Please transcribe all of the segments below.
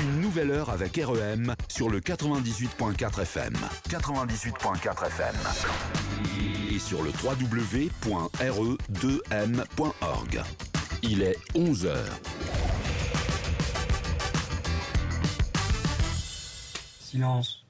Une nouvelle heure avec REM sur le 98.4 FM. 98.4 FM. Et sur le www.re2m.org. Il est 11 heures. Silence.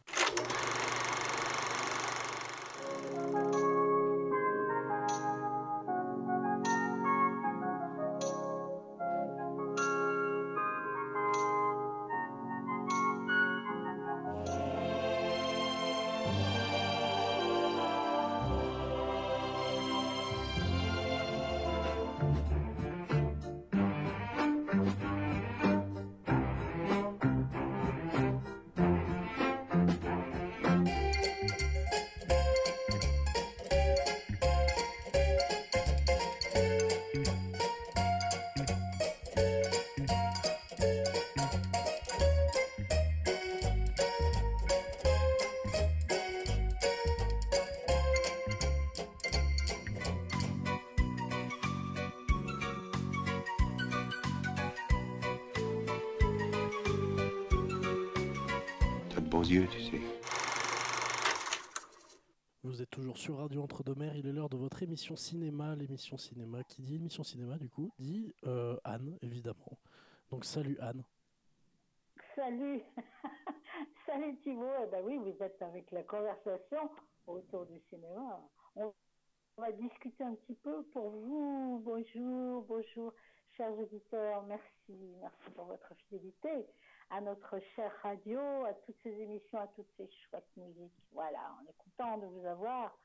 L'heure de votre émission cinéma, l'émission cinéma qui dit émission cinéma du coup, dit euh, Anne évidemment. Donc salut Anne. Salut, salut Thibault. Eh ben oui, vous êtes avec la conversation autour du cinéma. On va discuter un petit peu pour vous. Bonjour, bonjour, chers auditeurs. Merci, merci pour votre fidélité à notre chère radio, à toutes ces émissions, à toutes ces chouettes musiques. Voilà, on est content de vous avoir.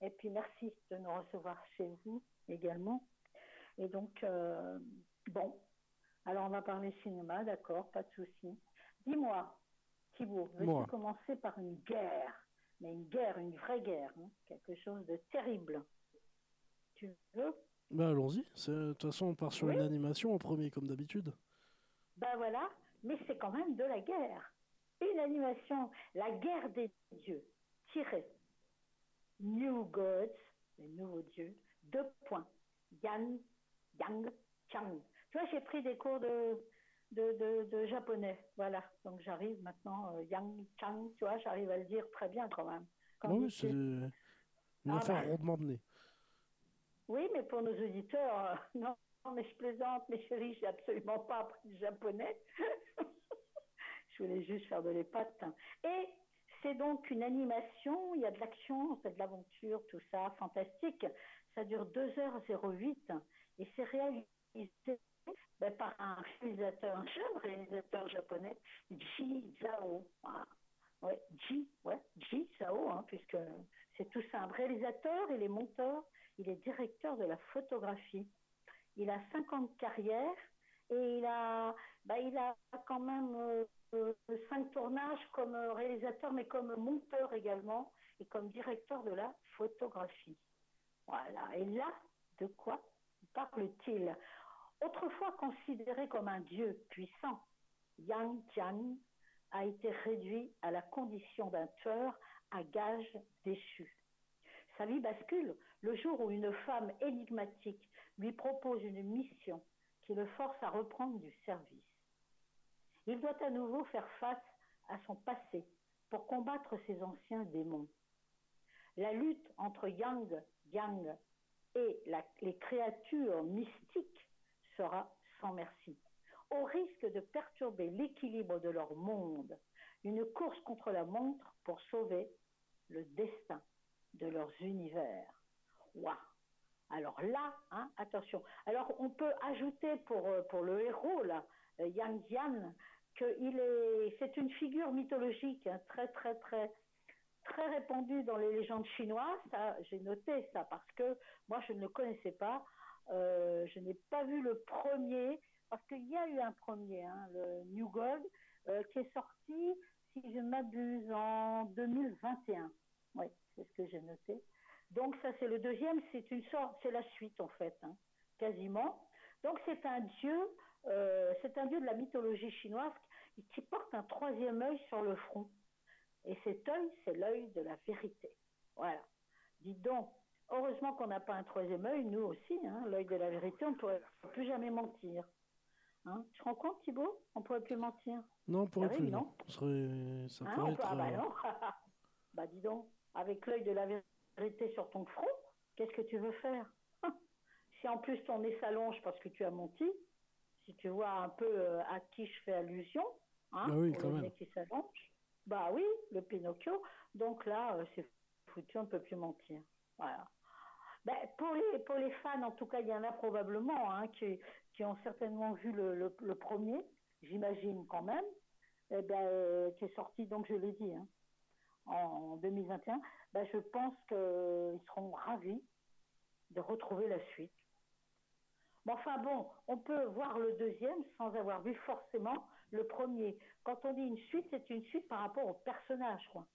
Et puis merci de nous recevoir chez vous également. Et donc, euh, bon, alors on va parler cinéma, d'accord, pas de souci. Dis-moi, Thibault, veux-tu commencer par une guerre? Mais une guerre, une vraie guerre, hein, quelque chose de terrible. Tu veux? Bah allons-y, de toute façon on part sur Oui. une animation en premier comme d'habitude. Ben voilà, mais c'est quand même de la guerre. Une animation, la guerre des dieux, tiré. New Gods, les nouveaux dieux, deux points. Yan, Yang, Chang. Tu vois, j'ai pris des cours de, de, de, de japonais. Voilà, donc j'arrive maintenant, euh, Yang, Chang, tu vois, j'arrive à le dire très bien quand même. Quand oui, c'est une Ah, affaire bah. rondement menée. Oui, mais pour nos auditeurs, euh, non, non, mais je plaisante, mes chéris, j'ai absolument pas appris le japonais. je voulais juste faire de l'épate. Et c'est donc une animation, il y a de l'action, c'est de l'aventure, tout ça, fantastique. Ça dure 2h08 et c'est réalisé ben, par un réalisateur, un jeune réalisateur japonais, Ji Zhao. Ouais, Ji, ouais, Ji Zhao, hein, puisque c'est tout simple. Réalisateur, il est monteur, il est directeur de la photographie. Il a 50 carrières et il a, bah, il a quand même euh, cinq tournages comme euh, réalisateur, mais comme monteur également et comme directeur de la photographie. Voilà. Et là, de quoi parle-t-il? Autrefois considéré comme un dieu puissant, Yang Jian a été réduit à la condition d'un tueur à gages déchu. Sa vie bascule le jour où une femme énigmatique lui propose une mission qui le force à reprendre du service. Il doit à nouveau faire face à son passé pour combattre ses anciens démons. La lutte entre Yang, Yang et les créatures mystiques sera sans merci. Au risque de perturber l'équilibre de leur monde, une course contre la montre pour sauver le destin de leurs univers. Waouh Alors là, hein, attention. Alors on peut ajouter pour, euh, le héros, là, euh, Yang Jian, que il est, c'est une figure mythologique hein, très, très, très, très répandue dans les légendes chinoises. J'ai noté ça parce que moi, je ne le connaissais pas. Euh, je n'ai pas vu le premier, parce qu'il y a eu un premier, hein, le New Gold, euh, qui est sorti, si je ne m'abuse, en 2021. Oui, c'est ce que j'ai noté. Donc ça, c'est le deuxième, c'est une sorte, c'est la suite en fait, hein, quasiment. Donc c'est un dieu, euh, c'est un dieu de la mythologie chinoise qui, qui porte un troisième œil sur le front. Et cet œil, c'est l'œil de la vérité. Voilà. Dites donc, heureusement qu'on n'a pas un troisième œil, nous aussi, hein, l'œil de la vérité, on ne pourrait plus jamais mentir. Hein tu te rends compte, Thibaut? On pourrait plus mentir. Non, on pourrait Ah plus. non. Ce serait- Ça Hein, pourrait on peut-. Ah bah euh, non. bah dis donc, avec l'œil de la vérité sur ton front, qu'est-ce que tu veux faire? Si en plus ton nez s'allonge parce que tu as menti, si tu vois un peu euh, à qui je fais allusion, hein, Bah oui, pour quand le même. qui s'allonge, bah oui, le Pinocchio. Donc là, euh, c'est foutu, on ne peut plus mentir. Voilà. Ben, pour, les, pour les fans, en tout cas, il y en a probablement hein, qui, qui ont certainement vu le, le- le premier, j'imagine quand même, eh ben, euh, qui est sorti, donc je l'ai dit, hein, en 2021. Ben, je pense qu'ils seront ravis de retrouver la suite. Mais enfin bon, on peut voir le deuxième sans avoir vu forcément le premier. Quand on dit une suite, c'est une suite par rapport au personnage, quoi.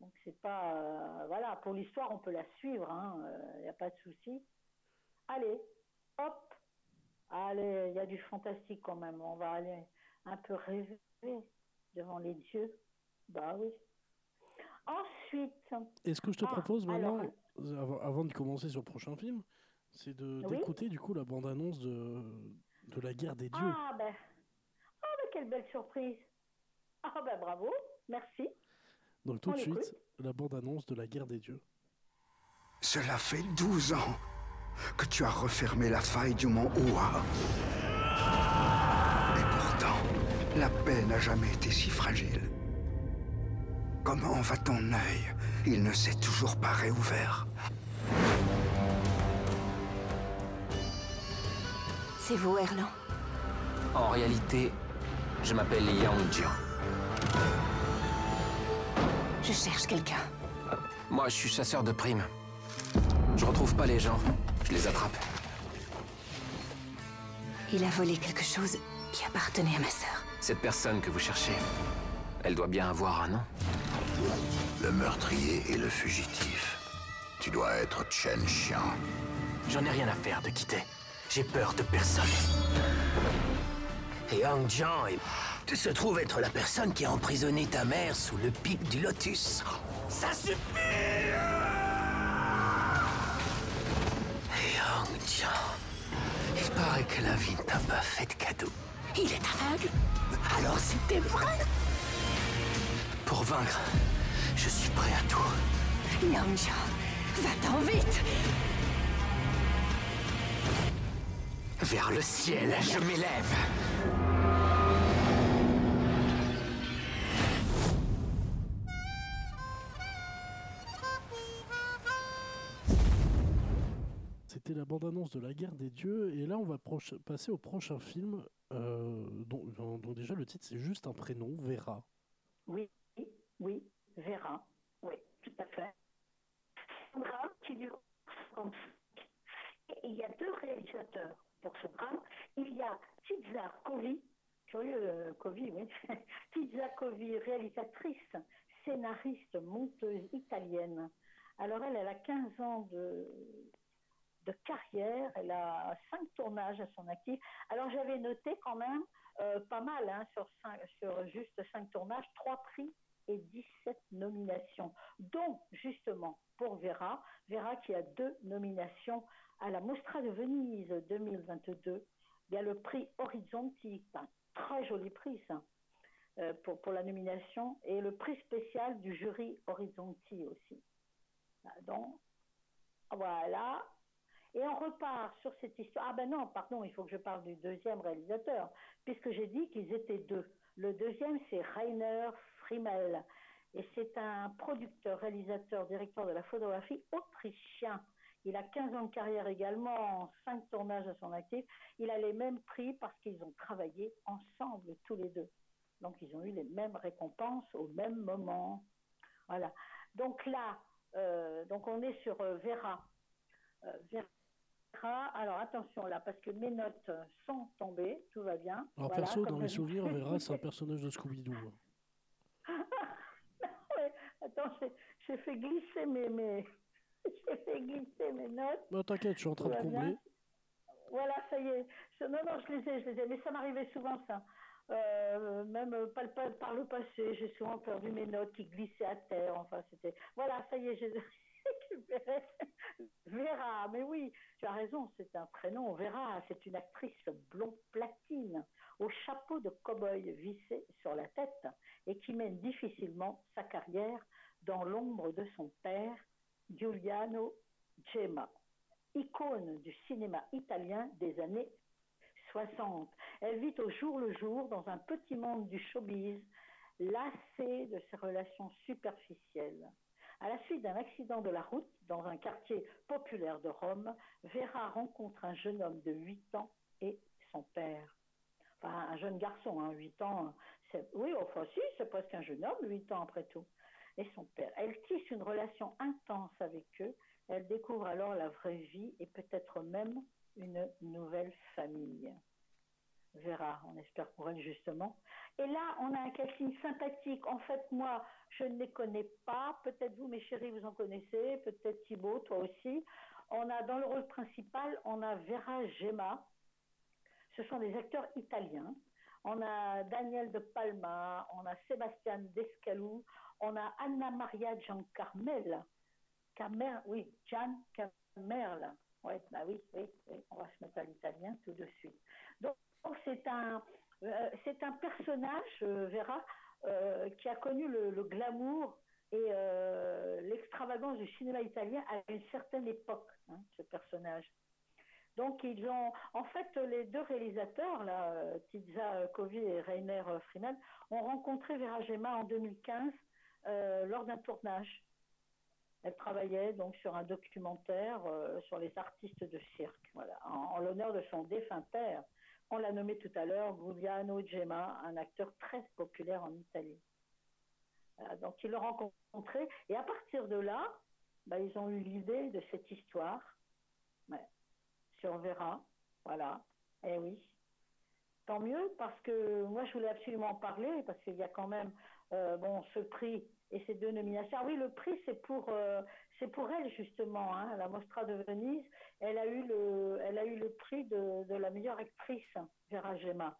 Donc c'est pas, euh, voilà, pour l'histoire, on peut la suivre, il n'y a pas de souci. Allez, hop, allez, il y a du fantastique quand même. On va aller un peu rêver devant les dieux. Bah oui. Ensuite, Et ce que je te Ah, propose maintenant, euh, avant, de commencer sur le prochain film, c'est Oui. d'écouter du coup la bande-annonce de, de la guerre des dieux. ah ben quelle belle surprise. Ah ben bravo, merci. Donc tout on de suite, la bande-annonce de la guerre des dieux. Cela fait 12 ans que tu as refermé la faille du mont Oa. Et pourtant, la paix n'a jamais été si fragile. Comment va ton œil? Il ne s'est toujours pas réouvert. C'est vous, Erlan. En réalité, je m'appelle Yang Jian. Je cherche quelqu'un. Moi, je suis chasseur de primes. Je retrouve pas les gens, je les attrape. Il a volé quelque chose qui appartenait à ma sœur. Cette personne que vous cherchez, elle doit bien avoir un nom. Le meurtrier et le fugitif. Tu dois être Chen Xiang. J'en ai rien à faire de quitter. J'ai peur de personne. Et Hang Jian est... se trouve être la personne qui a emprisonné ta mère sous le pic du lotus. Ça suffit Et Hang Jian... Il paraît que la vie ne t'a pas fait de cadeau. Il est aveugle Alors c'était vrai Pour vaincre, je suis prêt à tout. Yang va-t'en vite Vers le ciel, je m'élève. C'était la bande-annonce de la guerre des dieux. Et là, on va passer au prochain film, euh, dont, déjà le titre c'est juste un prénom, Vera. Oui, oui, Vera. Oui, tout à fait. Un drame qui dure 55. Et il y a deux réalisateurs pour ce drame. Il y a Tizza Covi, curieux euh, Covi, oui. Tizza Covi, réalisatrice, scénariste, monteuse italienne. Alors elle, elle a 15 ans de, de carrière, elle a cinq tournages à son actif. Alors j'avais noté quand même euh, pas mal, hein, sur, juste cinq tournages, trois prix et 17 nominations, dont justement pour Vera, Vera qui a deux nominations à la Mostra de Venise 2022. Il y a le prix Horizonti, un très joli prix ça, euh, pour, pour la nomination, et le prix spécial du jury Horizonti aussi. Donc, voilà. Et on repart sur cette histoire. Ah ben non, pardon, il faut que je parle du deuxième réalisateur, puisque j'ai dit qu'ils étaient deux. Le deuxième, c'est Rainer Frimmel. Et c'est un producteur, réalisateur, directeur de la photographie autrichien. Il a 15 ans de carrière également, 5 tournages à son actif. Il a les mêmes prix parce qu'ils ont travaillé ensemble tous les deux. Donc ils ont eu les mêmes récompenses au même moment. Voilà. Donc là, euh, donc on est sur euh, Vera. Euh, Vera. Alors attention là, parce que mes notes sont tombées, tout va bien. Alors Voilà, perso, dans mes souvenirs, Vera, c'est un personnage de Scooby-Doo. Ouais, Attends, j'ai- fait glisser mes, mes... j'ai fait glisser mes notes. Bah, T'inquiète, je suis en train de Tout combler. Voilà, ça y est. Je- non, non, je les ai, je les ai. Mais ça m'arrivait souvent, ça. Euh, même euh, par le passé, j'ai souvent perdu mes notes qui glissaient à terre. Enfin, c'était. Voilà, ça y est, j'ai Vera, mais oui, tu as raison, c'est un prénom. Vera, c'est une actrice blonde platine, au chapeau de cow-boy vissé sur la tête et qui mène difficilement sa carrière dans l'ombre de son père, Giuliano Gemma, icône du cinéma italien des années 60. Elle vit au jour le jour dans un petit monde du showbiz, lassée de ses relations superficielles. À la suite d'un accident de la route dans un quartier populaire de Rome, Vera rencontre un jeune homme de 8 ans et son père. Enfin, un jeune garçon, hein, 8 ans. Oui, enfin si, c'est presque un jeune homme, 8 ans après tout. Et son père. Elle tisse une relation intense avec eux. Elle découvre alors la vraie vie et peut-être même une nouvelle famille. Vera, on espère pour elle justement. Et là, on a un casting sympathique. En fait, moi, je ne les connais pas. Peut-être vous, mes chéris, vous en connaissez. Peut-être Thibaut, toi aussi. On a dans le rôle principal, on a Vera Gemma. Ce sont des acteurs italiens. On a Daniel de Palma, on a Sébastien Descalou, on a Anna Maria Giancarmel. Carmel, oui, Gian Carmel. Ouais, bah oui, oui, oui, on va se mettre à l'italien tout de suite. Donc, c'est un, euh, un personnage, euh, Vera, euh, qui a connu le, glamour et euh, l'extravagance du cinéma italien à une certaine époque, hein, ce personnage. Donc ils ont, en fait, les deux réalisateurs, là, Tizza Covi et Rainer Freeman, ont rencontré Vera Gemma en 2015 euh, lors d'un tournage. Elle travaillait donc sur un documentaire sur les artistes de cirque, en l'honneur de son défunt père. On l'a nommé tout à l'heure, Giuliano Gemma, un acteur très populaire en Italie. Voilà, donc ils l'ont rencontré et à partir de là, bah, ils ont eu l'idée de cette histoire. Ouais. Sur Vera, voilà. Eh oui. Tant mieux parce que moi je voulais absolument en parler parce qu'il y a quand même euh, bon ce prix et ces deux nominations. Ah oui, le prix c'est pour euh, c'est pour elle justement, hein, la Mostra de Venise. Elle a eu le elle a eu le prix de, de la meilleure actrice, Vera Gemma.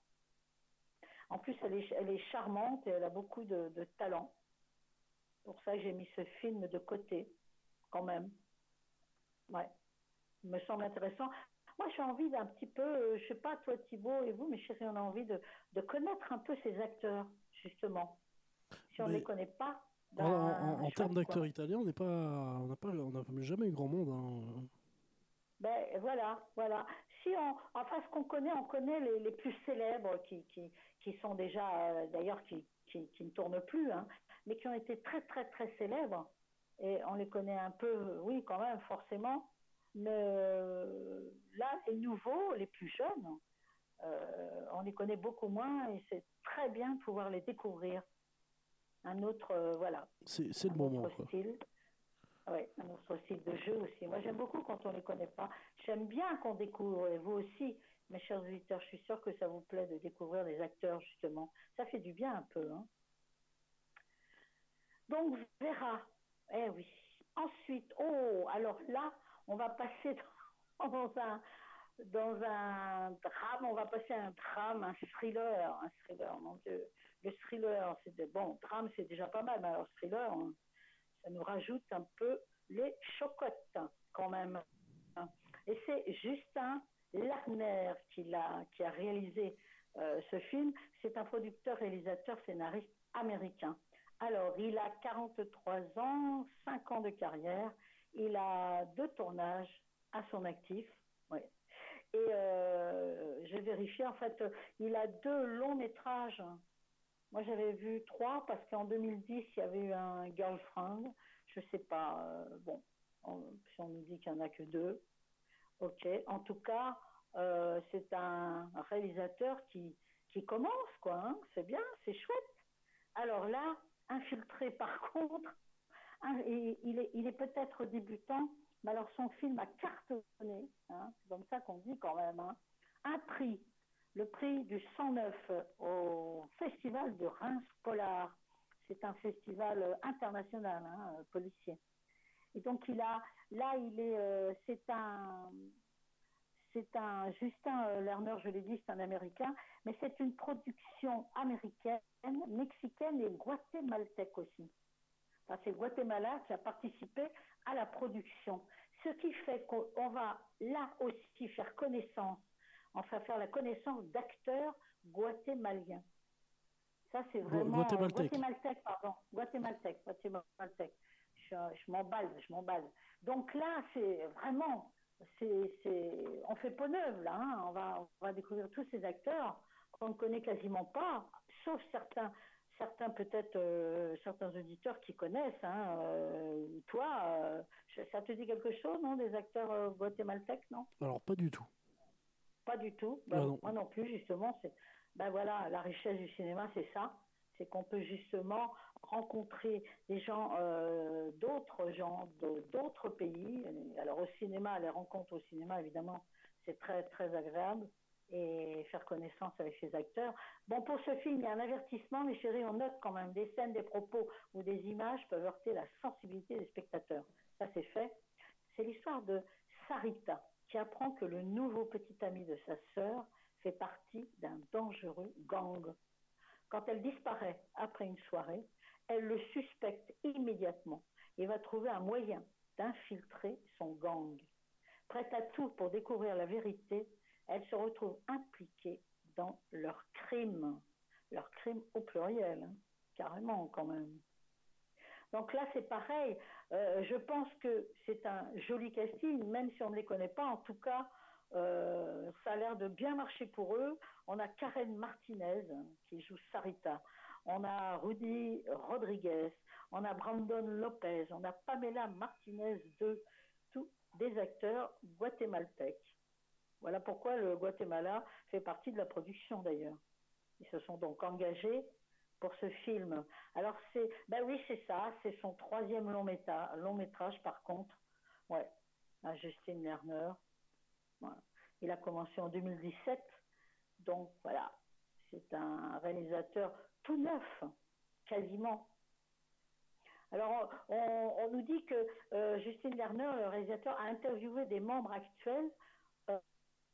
En plus, elle est, elle est charmante et elle a beaucoup de, de talent. Pour ça, j'ai mis ce film de côté, quand même. Ouais, il me semble intéressant. Moi, j'ai envie d'un petit peu, euh, je sais pas, toi Thibault et vous, mes chéris, on a envie de, de connaître un peu ces acteurs, justement. Si on ne les connaît pas, En, en- en chouette, termes d'acteurs italiens, on n'est pas, on n'a pas, on n'a jamais eu grand monde. hein. Ben voilà, voilà. Si on, enfin, ce qu'on connaît, on connaît les, les plus célèbres qui, qui, qui sont déjà, euh, d'ailleurs, qui, qui, qui ne tournent plus, hein, mais qui ont été très, très, très célèbres. Et on les connaît un peu, oui, quand même, forcément. Mais euh, là, les nouveaux, les plus jeunes, euh, on les connaît beaucoup moins et c'est très bien de pouvoir les découvrir. Un autre, euh, voilà, C'est le moment. Quoi. style. Ouais, un autre style de jeu aussi. Moi, j'aime beaucoup quand on ne les connaît pas. J'aime bien qu'on découvre, et vous aussi, mes chers auditeurs, je suis sûre que ça vous plaît de découvrir des acteurs, justement. Ça fait du bien un peu. Hein. Donc, Vera, eh oui. Ensuite, oh, alors là, on va passer dans un, dans un drame, on va passer à un drame, un thriller, un thriller, mon Dieu. Le thriller, de- bon, drame, c'est déjà pas mal, mais alors thriller, hein, ça nous rajoute un peu les chocottes, quand même. Et c'est Justin Larner qui, a réalisé euh, ce film. C'est un producteur, réalisateur, scénariste américain. Alors, il a 43 ans, 5 ans de carrière. Il a deux tournages à son actif. Ouais. Et euh, j'ai vérifié, en fait, il a deux longs métrages. Moi, j'avais vu trois parce qu'en 2010, il y avait eu un Girlfriend. Je sais pas, euh, bon, on- si on nous dit qu'il n'y en a que deux. Ok. En tout cas, euh, c'est un réalisateur qui, qui commence, quoi. hein. C'est bien, c'est chouette. Alors là, infiltré par contre, hein, et il est, il est peut-être débutant, mais alors son film a cartonné, hein, c'est comme ça qu'on dit quand même, hein. un prix, le prix du 109 au Festival de Reims Polar. C'est un festival international, hein, policier. Et donc il a, là il est, euh, c'est un, c'est un Justin Lerner, je l'ai dit, c'est un Américain, mais c'est une production américaine, mexicaine et guatémaltèque aussi. C'est Guatemala qui a participé à la production. Ce qui fait qu'on va là aussi faire connaissance, enfin faire la connaissance d'acteurs guatémaliens. Ça, c'est vraiment. Guatémaltèque. Guatémaltèque, pardon. Guatémaltèque, Guatémaltèque. Je, je m'emballe, je m'emballe. Donc là, c'est vraiment. C'est, on fait peau neuve, là. hein. On, va, on va découvrir tous ces acteurs qu'on ne connaît quasiment pas, sauf certains, certains peut-être, euh, certains auditeurs qui connaissent. Hein, euh, toi, euh, ça te dit quelque chose, non, des acteurs euh, guatémaltèques, non? Alors, pas du tout. Pas du tout. Ben, non. Moi non plus, justement. Ben voilà, la richesse du cinéma, c'est ça. C'est qu'on peut justement rencontrer des gens, euh, d'autres gens, d'autres pays. Alors au cinéma, les rencontres au cinéma, évidemment, c'est très très agréable et faire connaissance avec ces acteurs. Bon, pour ce film, il y a un avertissement, mes chéris, on note quand même des scènes, des propos ou des images peuvent heurter la sensibilité des spectateurs. Ça, c'est fait. C'est l'histoire de Sarita, qui apprend que le nouveau petit ami de sa sœur fait partie d'un dangereux gang. Quand elle disparaît après une soirée, elle le suspecte immédiatement et va trouver un moyen d'infiltrer son gang. Prête à tout pour découvrir la vérité, elle se retrouve impliquée dans leur crime. Leur crime au pluriel, hein, carrément quand même. Donc là, c'est pareil. Euh, je pense que c'est un joli casting, même si on ne les connaît pas. En tout cas, euh, ça a l'air de bien marcher pour eux. On a Karen Martinez qui joue Sarita. On a Rudy Rodriguez. On a Brandon Lopez. On a Pamela Martinez de tous des acteurs guatémaltèques. Voilà pourquoi le Guatemala fait partie de la production d'ailleurs. Ils se sont donc engagés pour ce film. Alors c'est, ben oui c'est ça, c'est son troisième long, méta- long métrage par contre. Ouais, à Justine Lerner. Voilà. Il a commencé en 2017, donc voilà, c'est un réalisateur tout neuf, quasiment. Alors on, nous dit que euh, Justine Lerner, le réalisateur, a interviewé des membres actuels.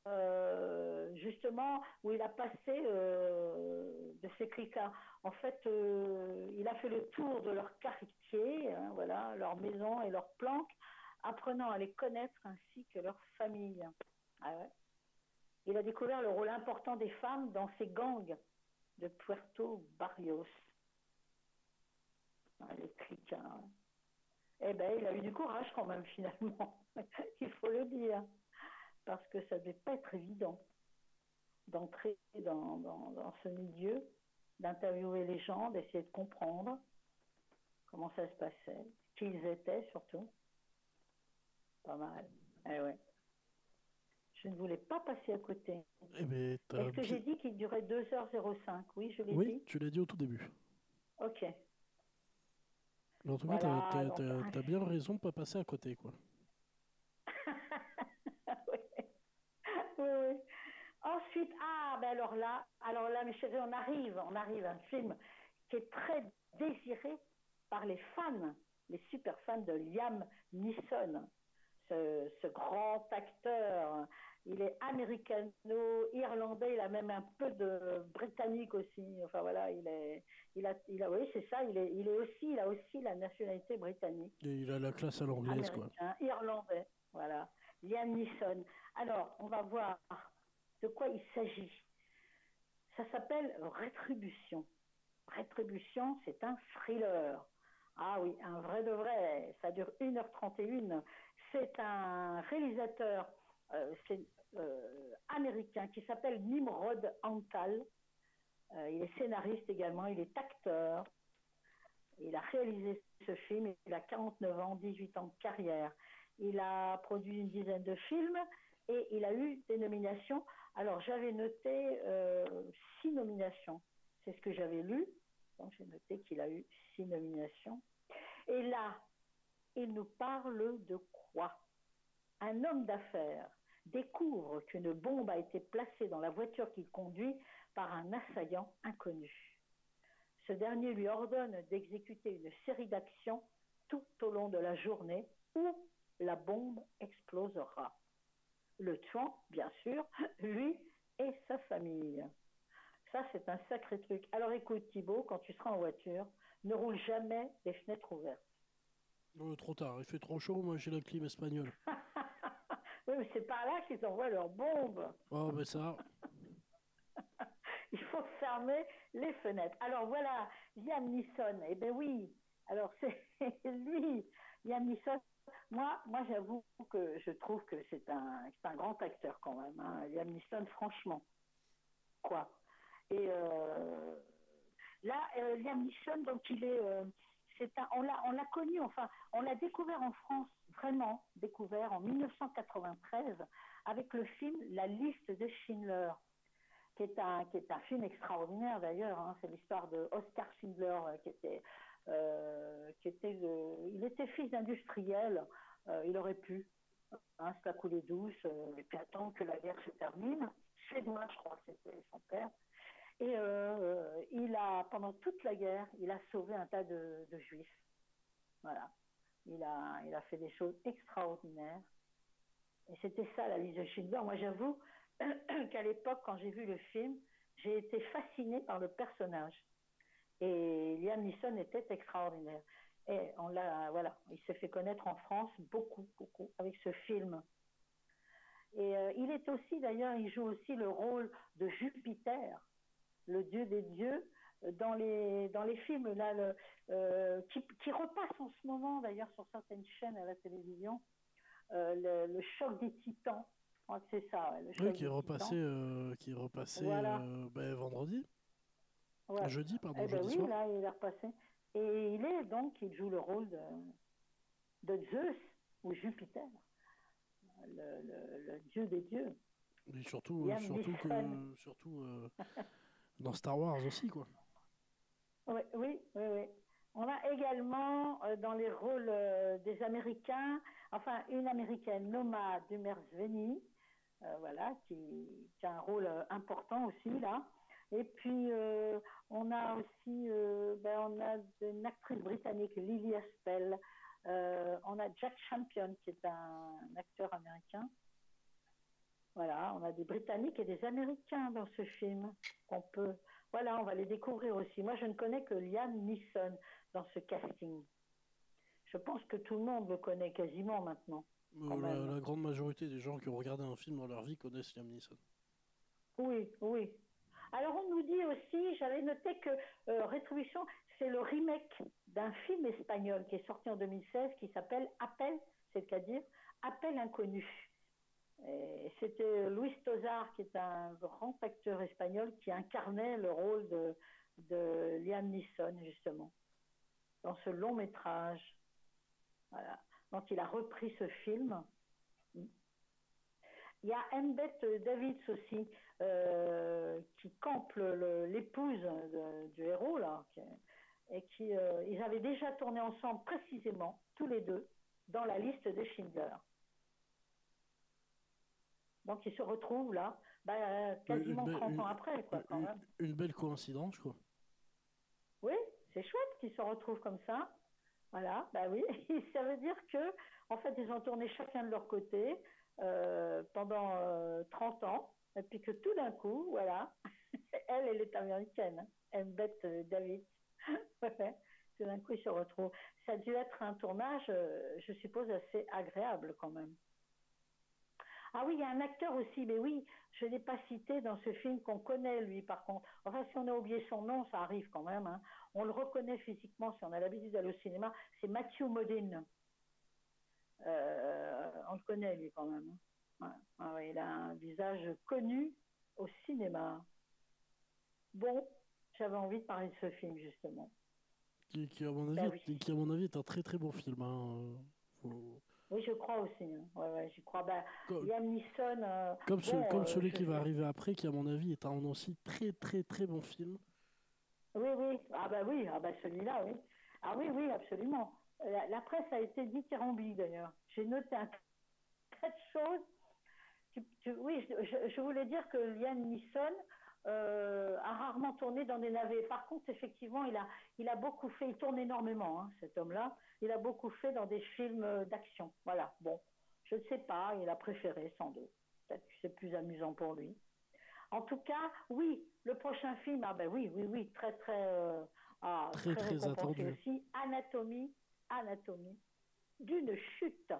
Euh, justement où il a passé euh, de ces cliquats. En fait, euh, il a fait le tour de leur quartier, hein, voilà, leur maison et leurs planques, apprenant à les connaître ainsi que leur famille. Ah. Il a découvert le rôle important des femmes dans ces gangs de Puerto Barrios. Ah, les cliquats. Eh ben, il a eu du courage quand même finalement, il faut le dire parce que ça ne devait pas être évident d'entrer dans, dans, dans ce milieu, d'interviewer les gens, d'essayer de comprendre comment ça se passait, qui ils étaient surtout. Pas mal. Eh ouais. Je ne voulais pas passer à côté. Eh ben, Est-ce que j'ai dit qu'il durait 2h05 Oui, je l'ai Oui, dit. tu l'as dit au tout début. Ok. En tout cas, un t'as bien raison de pas passer à côté, quoi. oui. oui, oui. Ensuite, ah, ben alors là, alors là, mes chéris, on arrive, on arrive à un film qui est très désiré par les fans, les super fans de Liam Neeson, ce, ce grand acteur. Il est américano-irlandais, il a même un peu de britannique aussi. Enfin voilà, il est, il a, il a, oui, c'est ça. Il est, il est aussi, il a aussi la nationalité britannique Et il a la classe à l'anglaise, quoi. irlandais, voilà, Liam Neeson. Alors, on va voir de quoi il s'agit. Ça s'appelle Rétribution. Rétribution, c'est un thriller. Ah oui, un vrai de vrai. Ça dure 1h31. C'est un réalisateur euh, euh, américain qui s'appelle Nimrod Antal. Euh, il est scénariste également, il est acteur. Il a réalisé ce film, il a 49 ans, 18 ans de carrière. Il a produit une dizaine de films et il a eu des nominations. Alors j'avais noté euh, six nominations, c'est ce que j'avais lu. Donc j'ai noté qu'il a eu six nominations. Et là, il nous parle de quoi? Un homme d'affaires découvre qu'une bombe a été placée dans la voiture qu'il conduit par un assaillant inconnu. Ce dernier lui ordonne d'exécuter une série d'actions tout au long de la journée où la bombe explosera. Le tuant, bien sûr, lui et sa famille. Ça, c'est un sacré truc. Alors écoute, Thibault, quand tu seras en voiture, ne roule jamais les fenêtres ouvertes. Oh, trop tard, il fait trop chaud, moi j'ai la clim espagnole. oui, mais c'est par là qu'ils envoient leurs bombes. Oh, mais ça. il faut fermer les fenêtres. Alors voilà, Liam Neeson, eh ben oui, alors c'est lui, Liam Neeson. Moi, moi j'avoue que je trouve que c'est un, un grand acteur quand même, hein, Liam Neeson, franchement. Quoi Et euh, là, euh, Liam Neeson, donc il est. Euh, un, on l'a, on l'a connu, enfin, on l'a découvert en France, vraiment découvert en 1993 avec le film La liste de Schindler qui est un, qui est un film extraordinaire d'ailleurs. Hein. C'est l'histoire de Oscar Schindler, euh, qui était, qui était il était fils d'industriel. Euh, il aurait pu hein, se la couler douce et puis attendre que la guerre se termine. Suédois, je crois, c'était son père. Et il a, pendant toute la guerre, il a sauvé un tas de, de juifs. Voilà. Il a, il a fait des choses extraordinaires. Et c'était ça la liste de Schindler. Moi, j'avoue, qu'à l'époque, quand j'ai vu le film, j'ai été fascinée par le personnage. Et Liam Neeson était extraordinaire. Et on l'a, voilà, il s'est fait connaître en France beaucoup, beaucoup avec ce film. Et euh, il est aussi, d'ailleurs, il joue aussi le rôle de Jupiter, le dieu des dieux, dans les dans les films là, le, euh, qui, qui repassent en ce moment d'ailleurs sur certaines chaînes à la télévision, euh, le, le, choc des titans c'est ça. oui, qui est, repassé, qui est repassé ben, vendredi. Jeudi, pardon. Eh ben oui, là, il est repassé. Et il est donc, il joue le rôle de, de Zeus ou Jupiter, le, le, dieu des dieux. Et surtout, surtout, que, surtout euh, dans Star Wars aussi, quoi. Oui, oui, oui, oui. On a également dans les rôles des Américains, enfin une Américaine, Noma Dumersveni, euh, voilà, qui, a un rôle euh, important aussi là. Et puis euh, on a aussi, ben, on a une actrice britannique, Lily Aspel. on a Jack Champion qui est un, acteur américain. Voilà, on a des Britanniques et des Américains dans ce film qu'on peut. Voilà, on va les découvrir aussi. Moi, je ne connais que Liam Neeson dans ce casting. Je pense que tout le monde le connaît quasiment maintenant. Euh, la, grande majorité des gens qui ont regardé un film dans leur vie connaissent Liam Neeson. Oui, oui. Alors on nous dit aussi, j'avais noté que euh, Rétribution, c'est le remake d'un film espagnol qui est sorti en 2016 qui s'appelle Appel, c'est-à-dire Appel inconnu. C'était Luis Tozar, qui est un grand acteur espagnol, qui incarnait le rôle de, de Liam Neeson, justement, dans ce long métrage. Voilà. Donc il a repris ce film. Il y a Embeth Davids aussi, euh, qui campe l'épouse du héros, là, et qui, euh, ils avaient déjà tourné ensemble précisément, tous les deux, dans la liste de Schindler. Donc ils se retrouvent là, bah, quasiment 30 ans après, quoi, quand même. Une belle coïncidence, quoi. Oui, c'est chouette qu'ils se retrouvent comme ça. Voilà, bah oui. ça veut dire que, en fait, ils ont tourné chacun de leur côté euh, pendant 30 euh, ans, et puis que tout d'un coup, voilà, elle, elle est américaine, elle bête euh, David. tout d'un coup, ils se retrouvent. Ça a dû être un tournage, je suppose, assez agréable quand même. Ah oui, il y a un acteur aussi, mais oui, je ne l'ai pas cité dans ce film qu'on connaît, lui, par contre. Enfin, si on a oublié son nom, ça arrive quand même. Hein. On le reconnaît physiquement si on a l'habitude d'aller au cinéma. C'est Matthew Modine. Euh, on le connaît, lui, quand même. Il a un visage connu au cinéma. Bon, j'avais envie de parler de ce film, justement. Qui, à, mon ben avis, qui, à mon avis, est un très très bon film. Hein. Oui, je crois aussi. Hein. Ouais, ouais, je crois. Bah, comme, Liam Neeson. Euh, comme, comme euh, celui qui va arriver après, qui à mon avis est un aussi très très très bon film. Oui, oui. Ah bah oui, ah bah celui-là, oui. Ah oui, oui, absolument. La, presse a été dithyrambique d'ailleurs. J'ai noté un tas de choses. oui, je, je, voulais dire que Liam Neeson euh, a rarement tourné dans des navets. Par contre, effectivement, il a, il a beaucoup fait, il tourne énormément, hein, cet homme-là. Il a beaucoup fait dans des films d'action. Voilà, bon, je ne sais pas, il a préféré sans doute. Peut-être que c'est plus amusant pour lui. En tout cas, oui, le prochain film, ah ben oui, oui, oui, très, très, euh, ah, très, très, attendu. aussi. Anatomie, Anatomie. d'une chute.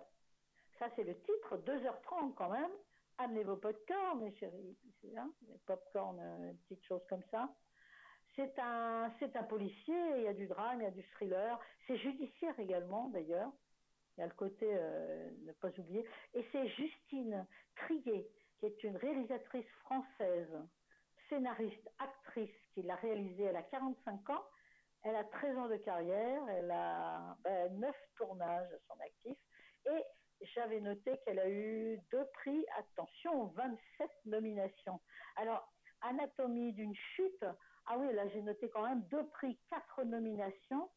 Ça, c'est le titre, 2h30 quand même. Amenez vos popcorn, mes chéris. Ça, les popcorn, euh, une petite chose comme ça. C'est un, policier, il y a du drame, il y a du thriller. C'est judiciaire également, d'ailleurs. Il y a le côté, euh, ne pas oublier. Et c'est Justine Crier, qui est une réalisatrice française, scénariste, actrice, qui l'a réalisé. Elle a 45 ans. Elle a 13 ans de carrière. Elle a ben, 9 tournages à son actif. Et j'avais noté qu'elle a eu deux prix, attention, 27 nominations. Alors, Anatomie d'une chute, ah oui, là j'ai noté quand même deux prix, quatre nominations.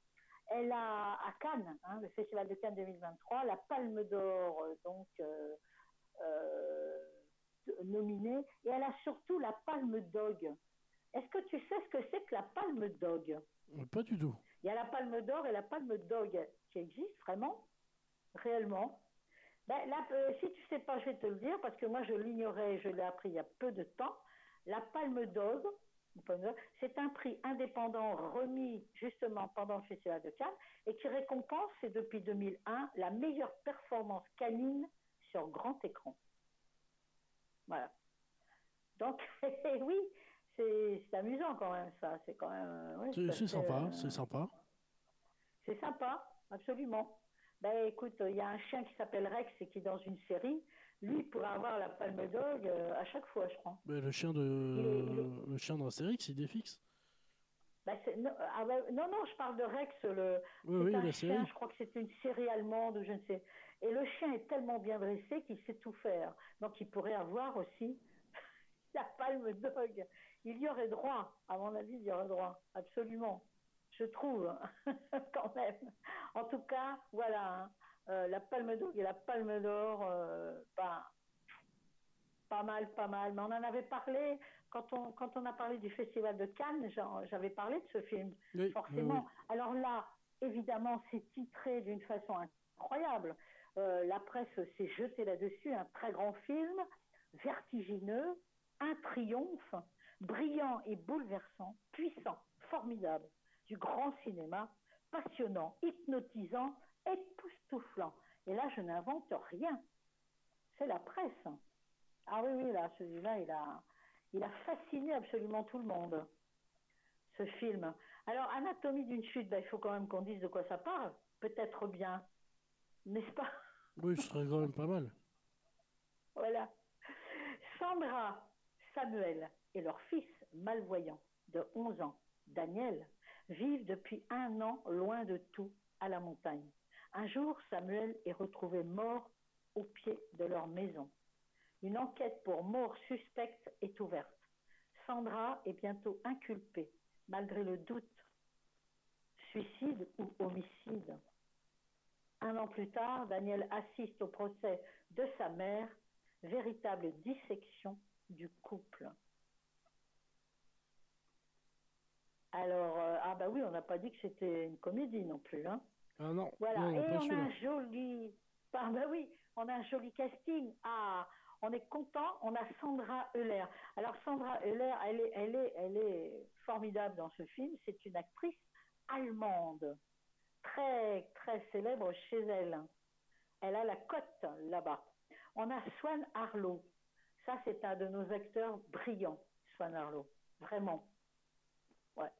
Elle a à Cannes, hein, le Festival de Cannes 2023, la Palme d'Or, euh, donc euh, euh, nominée, et elle a surtout la Palme Dog. Est-ce que tu sais ce que c'est que la Palme Dog? Pas du tout. Il y a la Palme d'Or et la Palme Dog qui existent vraiment, réellement. Ben, là, euh, si tu sais pas, je vais te le dire, parce que moi je l'ignorais, je l'ai appris il y a peu de temps. La Palme d'Og, c'est un prix indépendant remis justement pendant le Festival de Cannes et qui récompense, c'est depuis 2001, la meilleure performance canine sur grand écran. Voilà. Donc, oui, c'est amusant quand même ça. C'est quand même. ouais, c'est sympa, c'est sympa. C'est sympa, absolument. Ben écoute, il y a un chien qui s'appelle Rex et qui est dans une série. Lui pourrait avoir la palme dog euh, à chaque fois, je crois. Ben, le chien de le chien d'Astérix, il défixe. Ben, non, ah ben, non, non, je parle de Rex, le oui, oui, un chien, série. je crois que c'était une série allemande ou je ne sais. Et le chien est tellement bien dressé qu'il sait tout faire. Donc il pourrait avoir aussi la palme dog. Il y aurait droit, à mon avis, il y aurait droit, absolument. Je trouve, quand même. En tout cas, voilà, hein, euh, la palme d'or et la palme d'or, euh, ben, pas mal, pas mal. Mais on en avait parlé quand on, quand on a parlé du Festival de Cannes, j'avais parlé de ce film, Oui, forcément. oui, Alors là, évidemment, c'est titré d'une façon incroyable. Euh, la presse s'est jetée là-dessus, un très grand film, vertigineux, un triomphe, brillant et bouleversant, puissant, formidable, du grand cinéma, passionnant, hypnotisant, époustouflant. Et là, je n'invente rien. C'est la presse. Ah oui, oui, là, celui-là, il a, il a fasciné absolument tout le monde, ce film. Alors, Anatomie d'une chute, ben, il faut quand même qu'on dise de quoi ça parle. Peut-être bien, n'est-ce pas? Oui, ce serait quand même pas mal. Voilà. Sandra, Samuel et leur fils malvoyant de 11 ans, Daniel, vivent depuis un an loin de tout à la montagne. Un jour, Samuel est retrouvé mort au pied de leur maison. Une enquête pour mort suspecte est ouverte. Sandra est bientôt inculpée, malgré le doute. Suicide ou homicide Un an plus tard, Daniel assiste au procès de sa mère, véritable dissection du couple. Alors, euh, ah bah oui, on n'a pas dit que c'était une comédie non plus, hein. Ah non, Voilà, non, et on a un joli, ah bah oui, on a un joli casting. Ah, on est content. On a Sandra Euler. Alors Sandra Euler, elle est, elle est, elle est formidable dans ce film. C'est une actrice allemande, très, très célèbre chez elle. Elle a la cote là-bas. On a Swan Arlo. Ça, c'est un de nos acteurs brillants, Swan Arlo. Vraiment.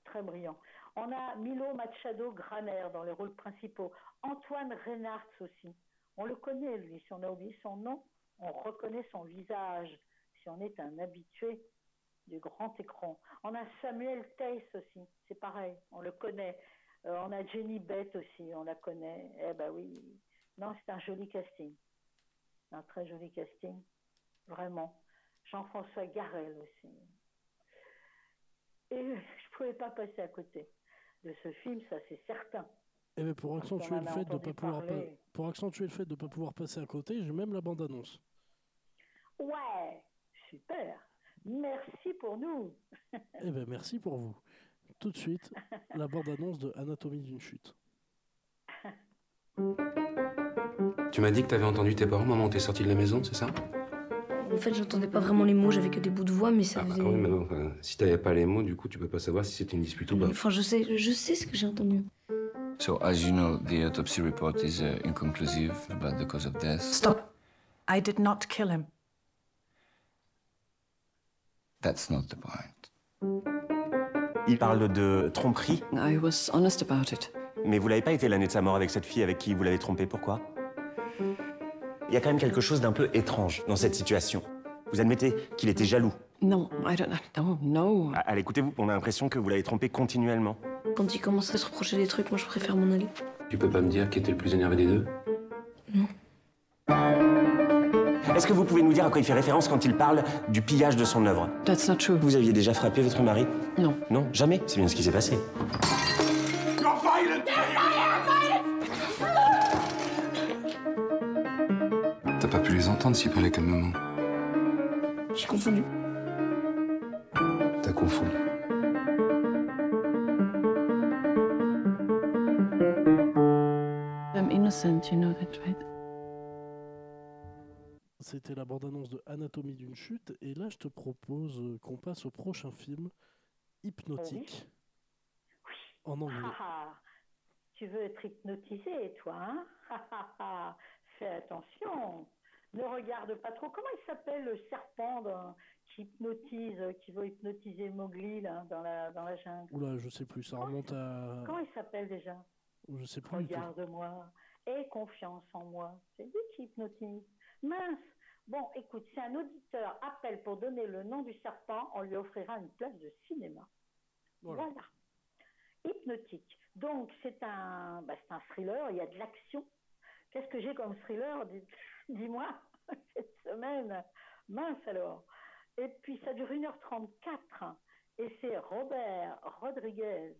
Très brillant. On a Milo Machado Graner dans les rôles principaux. Antoine Reynards aussi. On le connaît, lui. Si on a oublié son nom, on reconnaît son visage. Si on est un habitué du grand écran. On a Samuel Tace aussi. C'est pareil. On le connaît. Euh, on a Jenny Bett aussi. On la connaît. Eh ben oui. Non, c'est un joli casting. Un très joli casting. Vraiment. Jean-François Garel aussi. Et je pouvais pas passer à côté de ce film, ça c'est certain. Eh ben, pour accentuer en le fait de pas pouvoir pa- pour accentuer le fait de pas pouvoir passer à côté, j'ai même la bande annonce. Ouais, super. Merci pour nous. Eh ben merci pour vous. Tout de suite, la bande annonce de Anatomie d'une chute. Tu m'as dit que t'avais entendu tes parents au moment où t'es sorti de la maison, c'est ça? En fait, j'entendais pas vraiment les mots, j'avais que des bouts de voix, mais ça Ah bah faisait. oui, mais non, enfin, si t'avais pas les mots, du coup, tu peux pas savoir si c'était une dispute ou pas. Enfin, je sais, je sais ce que j'ai entendu. So, as you know, the autopsy report is uh, inconclusive about the cause of death. Stop. I did not kill him. That's not the point. Il parle de tromperie. I was honest about it. Mais vous l'avez pas été l'année de sa mort avec cette fille avec qui vous l'avez trompé. Pourquoi? Il y a quand même quelque chose d'un peu étrange dans cette situation. Vous admettez qu'il était jaloux. No, I don't. No, no. À, à l'écouter-vous, on a l'impression que vous l'avez trompé continuellement. Quand il commence à se reprocher des trucs, moi je préfère m'en aller. Tu peux pas me dire qui était le plus énervé des deux? Est-ce que vous pouvez nous dire à quoi il fait référence quand il parle du pillage de son œuvre? That's not true. Vous aviez déjà frappé votre mari? Non. Non, jamais. C'est bien ce qui s'est passé. Pas pu les entendre s'ils parlaient calmement. J'ai confondu. T'as confondu. I'm innocent, you know that, right? C'était la bande-annonce de Anatomie d'une chute. Et là, je te propose euh, qu'on passe au prochain film, Hypnotique, en anglais. Ah, ah. Tu veux être hypnotisé, toi, hein? Ah, ah, ah. Fais attention. Ne regarde pas trop. Comment il s'appelle le serpent dans- qui hypnotise, qui veut hypnotiser Mowgli là, dans la dans la jungle? Oula, je sais plus, ça remonte à. Comment il s'appelle déjà? Je sais plus. Regarde-moi. Aie confiance en moi. C'est lui qui hypnotise. Mince. Bon, écoute, si un auditeur appelle pour donner le nom du serpent, on lui offrira une place de cinéma. Voilà. Voilà. Hypnotique. Donc, c'est un, bah, c'est un thriller, il y a de l'action. Qu'est-ce que j'ai comme thriller? Dis-moi, cette semaine. Mince alors. Et puis, ça dure 1h34. Et c'est Robert Rodriguez.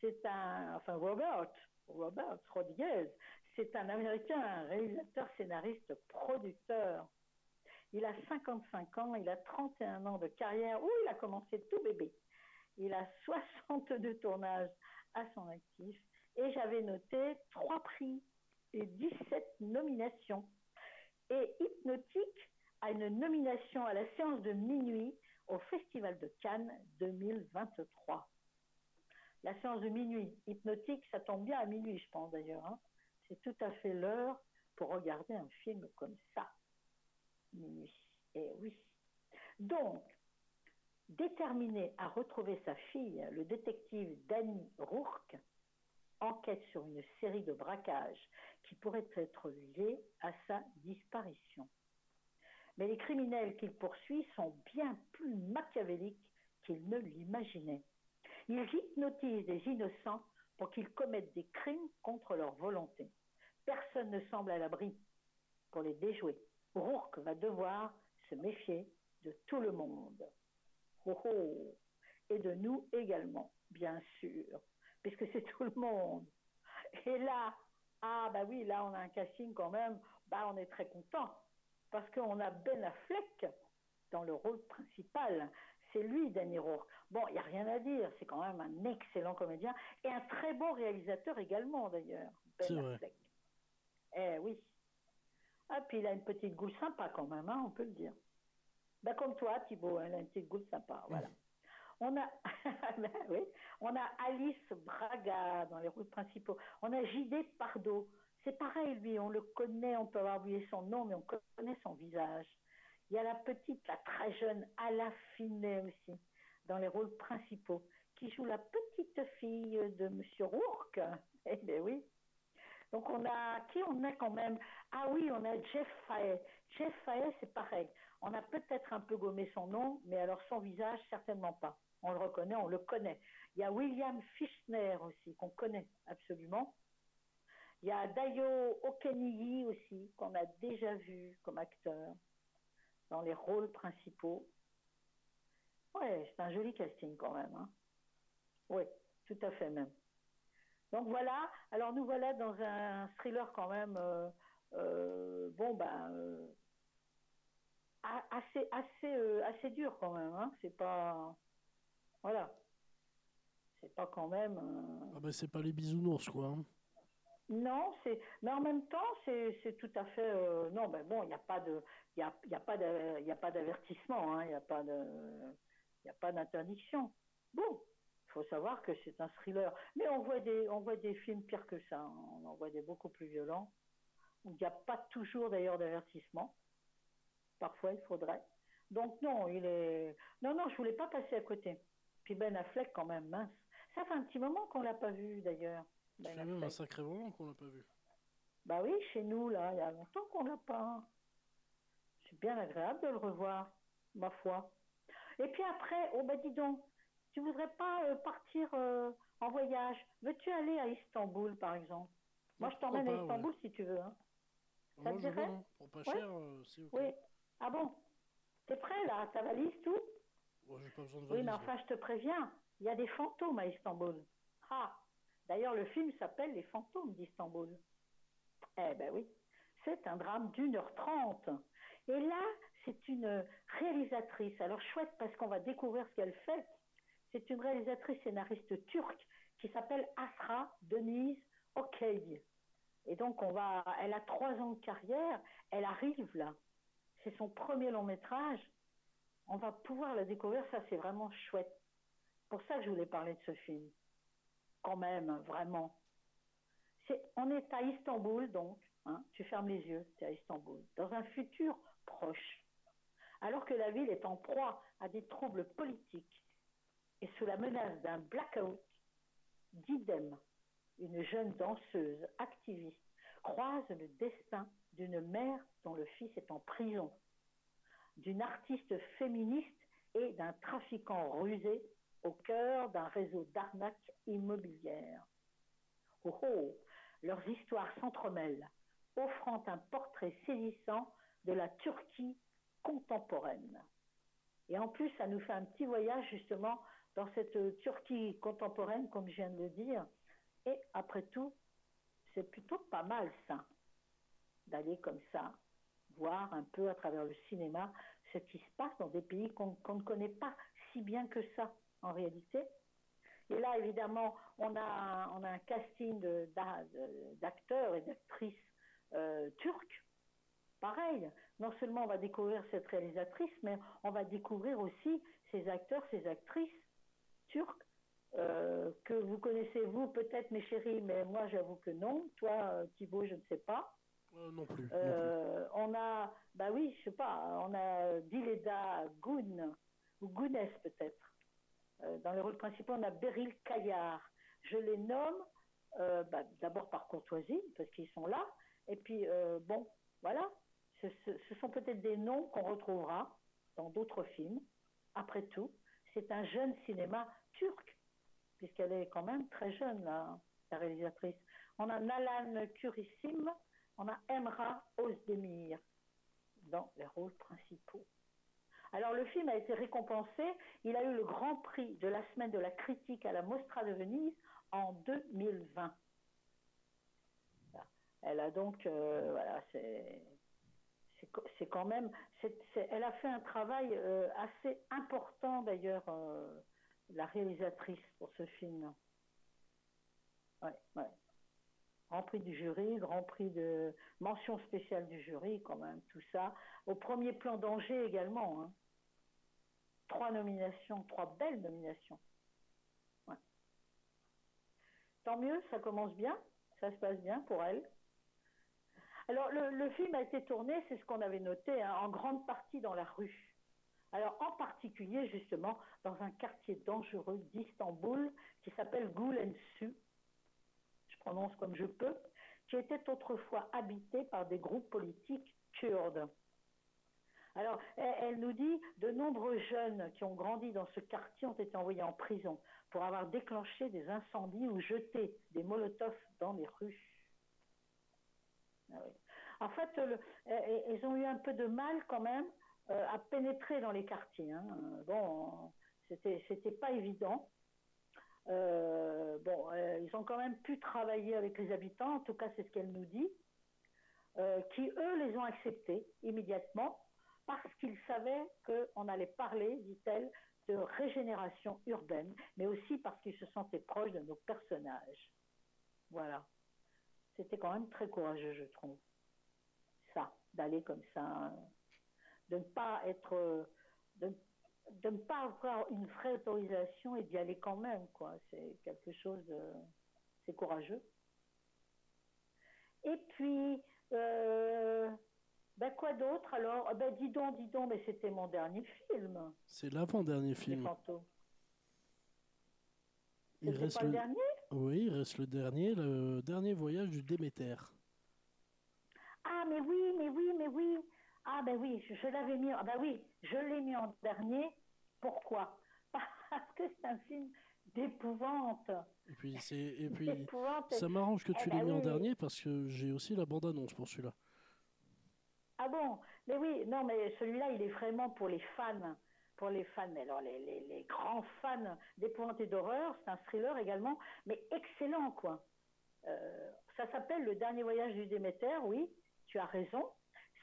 C'est un, enfin Robert, Robert Rodriguez. C'est un Américain, un réalisateur, scénariste, producteur. Il a 55 ans, il a 31 ans de carrière. Ouh, il a commencé tout bébé. Il a 62 tournages à son actif. Et j'avais noté 3 prix et 17 nominations. Et Hypnotique a une nomination à la séance de minuit au Festival de Cannes 2023. La séance de minuit, Hypnotique, ça tombe bien à minuit, je pense d'ailleurs. hein. C'est tout à fait l'heure pour regarder un film comme ça. Minuit. Et oui. Donc, déterminé à retrouver sa fille, le détective Danny Rourke enquête sur une série de braquages qui pourraient être liés à sa disparition. Mais les criminels qu'il poursuit sont bien plus machiavéliques qu'il ne l'imaginait. Ils hypnotisent des innocents pour qu'ils commettent des crimes contre leur volonté. Personne ne semble à l'abri pour les déjouer. Rourke va devoir se méfier de tout le monde. Oh oh. Et de nous également, bien sûr, puisque c'est tout le monde. Et là, ah bah oui, là on a un casting quand même, bah on est très content, parce qu'on a Ben Affleck dans le rôle principal. C'est lui, Danny Rourke. Bon, il n'y a rien à dire, c'est quand même un excellent comédien et un très bon réalisateur également d'ailleurs, Ben vrai. Affleck. Eh oui. Ah, puis il a une petite goût sympa quand même, hein, on peut le dire. Bah, comme toi, Thibaut, hein, il a une petite goût sympa, voilà. On a, Ben on a Alice Braga dans les rôles principaux. On a J.D. Pardo. C'est pareil, lui, on le connaît, on peut avoir oublié son nom, mais on connaît son visage. Il y a la petite, la très jeune Ala Finet aussi, dans les rôles principaux, qui joue la petite fille de Monsieur Rourke. Eh bien oui. Donc on a, qui on a quand même? Ah oui, on a Jeff Fahey. Jeff Fahey, c'est pareil. On a peut-être un peu gommé son nom, mais alors son visage, certainement pas. On le reconnaît, on le connaît. Il y a William Fichtner aussi, qu'on connaît absolument. Il y a Dayo Okeniyi aussi, qu'on a déjà vu comme acteur dans les rôles principaux. Ouais, c'est un joli casting quand même. Hein. Oui, tout à fait même. Donc voilà, alors nous voilà dans un thriller quand même, euh, euh, bon ben, euh, assez, assez, assez dur quand même. Hein. C'est pas, voilà, c'est pas quand même. euh, Ah bah c'est pas les bisounours quoi. hein. non, c'est, mais en même temps, c'est, c'est tout à fait. euh, non, mais bon, il n'y a pas de, il y a, il y a pas de, il y a pas d'avertissement, hein, il n'y a pas de, il a pas d'interdiction. Bon, faut savoir que c'est un thriller. Mais on voit des, on voit des films pires que ça. hein. On en voit des beaucoup plus violents. Il n'y a pas toujours d'ailleurs d'avertissement. Parfois, il faudrait. Donc non, il est. Non, non, je voulais pas passer à côté. Puis Ben Affleck, quand même, mince. Ça fait un petit moment qu'on l'a pas vu d'ailleurs. Ça fait même un sacré moment qu'on l'a pas vu. Bah oui, chez nous, là, il y a longtemps qu'on l'a pas. C'est bien agréable de le revoir, ma foi. Et puis après, oh bah dis donc, tu voudrais pas euh, partir euh, en voyage? Veux-tu aller à Istanbul, par exemple? Moi, je t'emmène à Istanbul si tu veux. Hein. Ça Moi, te veux, dirait? non Pour pas Ouais. cher, euh, si, ok. Oui. Ah bon? T'es prêt, là Ta valise, tout? Bon, j'ai pas besoin de Oui, mais enfin, je te préviens, il y a des fantômes à Istanbul. Ah D'ailleurs, le film s'appelle Les fantômes d'Istanbul. Eh ben oui, c'est un drame d'une heure trente. Et là, c'est une réalisatrice. Alors chouette parce qu'on va découvrir ce qu'elle fait. C'est une réalisatrice scénariste turque qui s'appelle Asra Denise Okey. Et donc on va, elle a trois ans de carrière, elle arrive là. C'est son premier long métrage. On va pouvoir la découvrir, ça c'est vraiment chouette. Pour ça que je voulais parler de ce film. Quand même, vraiment. C'est, on est à Istanbul, donc, hein, tu fermes les yeux, es à Istanbul, dans un futur proche. Alors que la ville est en proie à des troubles politiques et sous la menace d'un blackout, d'idem, une jeune danseuse activiste croise le destin d'une mère dont le fils est en prison, d'une artiste féministe et d'un trafiquant rusé au cœur d'un réseau d'arnaques immobilières. Oh oh, leurs histoires s'entremêlent, offrant un portrait saisissant de la Turquie contemporaine. Et en plus, ça nous fait un petit voyage justement dans cette Turquie contemporaine, comme je viens de le dire. Et après tout, c'est plutôt pas mal ça, d'aller comme ça, voir un peu à travers le cinéma ce qui se passe dans des pays qu'on ne connaît pas si bien que ça, en réalité. Et là, évidemment, on a, un casting d'acteurs et d'actrices euh, turcs. Pareil, non seulement on va découvrir cette réalisatrice, mais on va découvrir aussi ces acteurs, ces actrices turques euh, que vous connaissez vous peut-être mes chéris, mais moi j'avoue que non. Toi euh, Thibaut, je ne sais pas. Euh, non plus. non plus. Euh, on a, bah oui, je sais pas, on a Dileda Goun, ou Gounès peut-être. Euh, dans les rôles principaux, on a Beryl Caillard. Je les nomme euh, bah, d'abord par courtoisie, parce qu'ils sont là, et puis euh, bon, voilà, ce, ce- ce sont peut-être des noms qu'on retrouvera dans d'autres films. Après tout, c'est un jeune cinéma turc, puisqu'elle est quand même très jeune, la, la réalisatrice. On a Nalan Kurissim, on a Emra Ozdemir dans les rôles principaux. Alors le film a été récompensé, il a eu le grand prix de la semaine de la critique à la Mostra de Venise en 2020. Voilà. Elle a donc, euh, voilà, c'est quand même, elle a fait un travail euh, assez important d'ailleurs, euh, la réalisatrice pour ce film. Grand prix du jury, grand prix de mention spéciale du jury, quand même, tout ça. Au premier plan d'Angers également. hein. Trois nominations, trois belles nominations. Tant mieux, ça commence bien, ça se passe bien pour elle. Alors, le, film a été tourné, c'est ce qu'on avait noté, hein, en grande partie dans la rue. Alors, en particulier, justement, dans un quartier dangereux d'Istanbul qui s'appelle Gulensu prononce comme je peux, qui était autrefois habité par des groupes politiques kurdes. Alors, elle, nous dit, de nombreux jeunes qui ont grandi dans ce quartier ont été envoyés en prison pour avoir déclenché des incendies ou jeté des molotovs dans les rues. Ah. En fait, le- elles elles ont eu un peu de mal quand même euh, à pénétrer dans les quartiers. hein. Bon, c'était pas évident. Euh, bon, euh, ils ont quand même pu travailler avec les habitants, en tout cas c'est ce qu'elle nous dit, euh, qui eux les ont acceptés immédiatement parce qu'ils savaient qu'on allait parler, dit-elle, de régénération urbaine, mais aussi parce qu'ils se sentaient proches de nos personnages. Voilà. C'était quand même très courageux, je trouve. Ça, d'aller comme ça, euh, de ne pas être, de ne pas avoir une vraie autorisation et d'y aller quand même, quoi. C'est quelque chose de. C'est courageux. Et puis, euh, ben quoi d'autre alors? Ah Ben dis donc, dis donc, mais c'était mon dernier film. C'est l'avant-dernier film. Il reste pas le dernier? Oui, il reste le dernier, le dernier voyage du Déméter. Ah, mais oui, mais oui, mais oui. Ah, ben oui, je, je l'avais mis. Ah, ben oui, je l'ai mis en dernier. Pourquoi? Parce que c'est un film d'épouvante. Et puis, c'est, et puis ça m'arrange que Eh tu ben l'aies mis en dernier parce que j'ai aussi la bande-annonce pour celui-là. Ah bon? Mais oui, non, mais celui-là, il est vraiment pour les fans. Pour les fans, alors les, les, les grands fans d'épouvante et d'horreur, c'est un thriller également, mais excellent, quoi. Euh, ça s'appelle Le Dernier Voyage du Déméter, oui, tu as raison.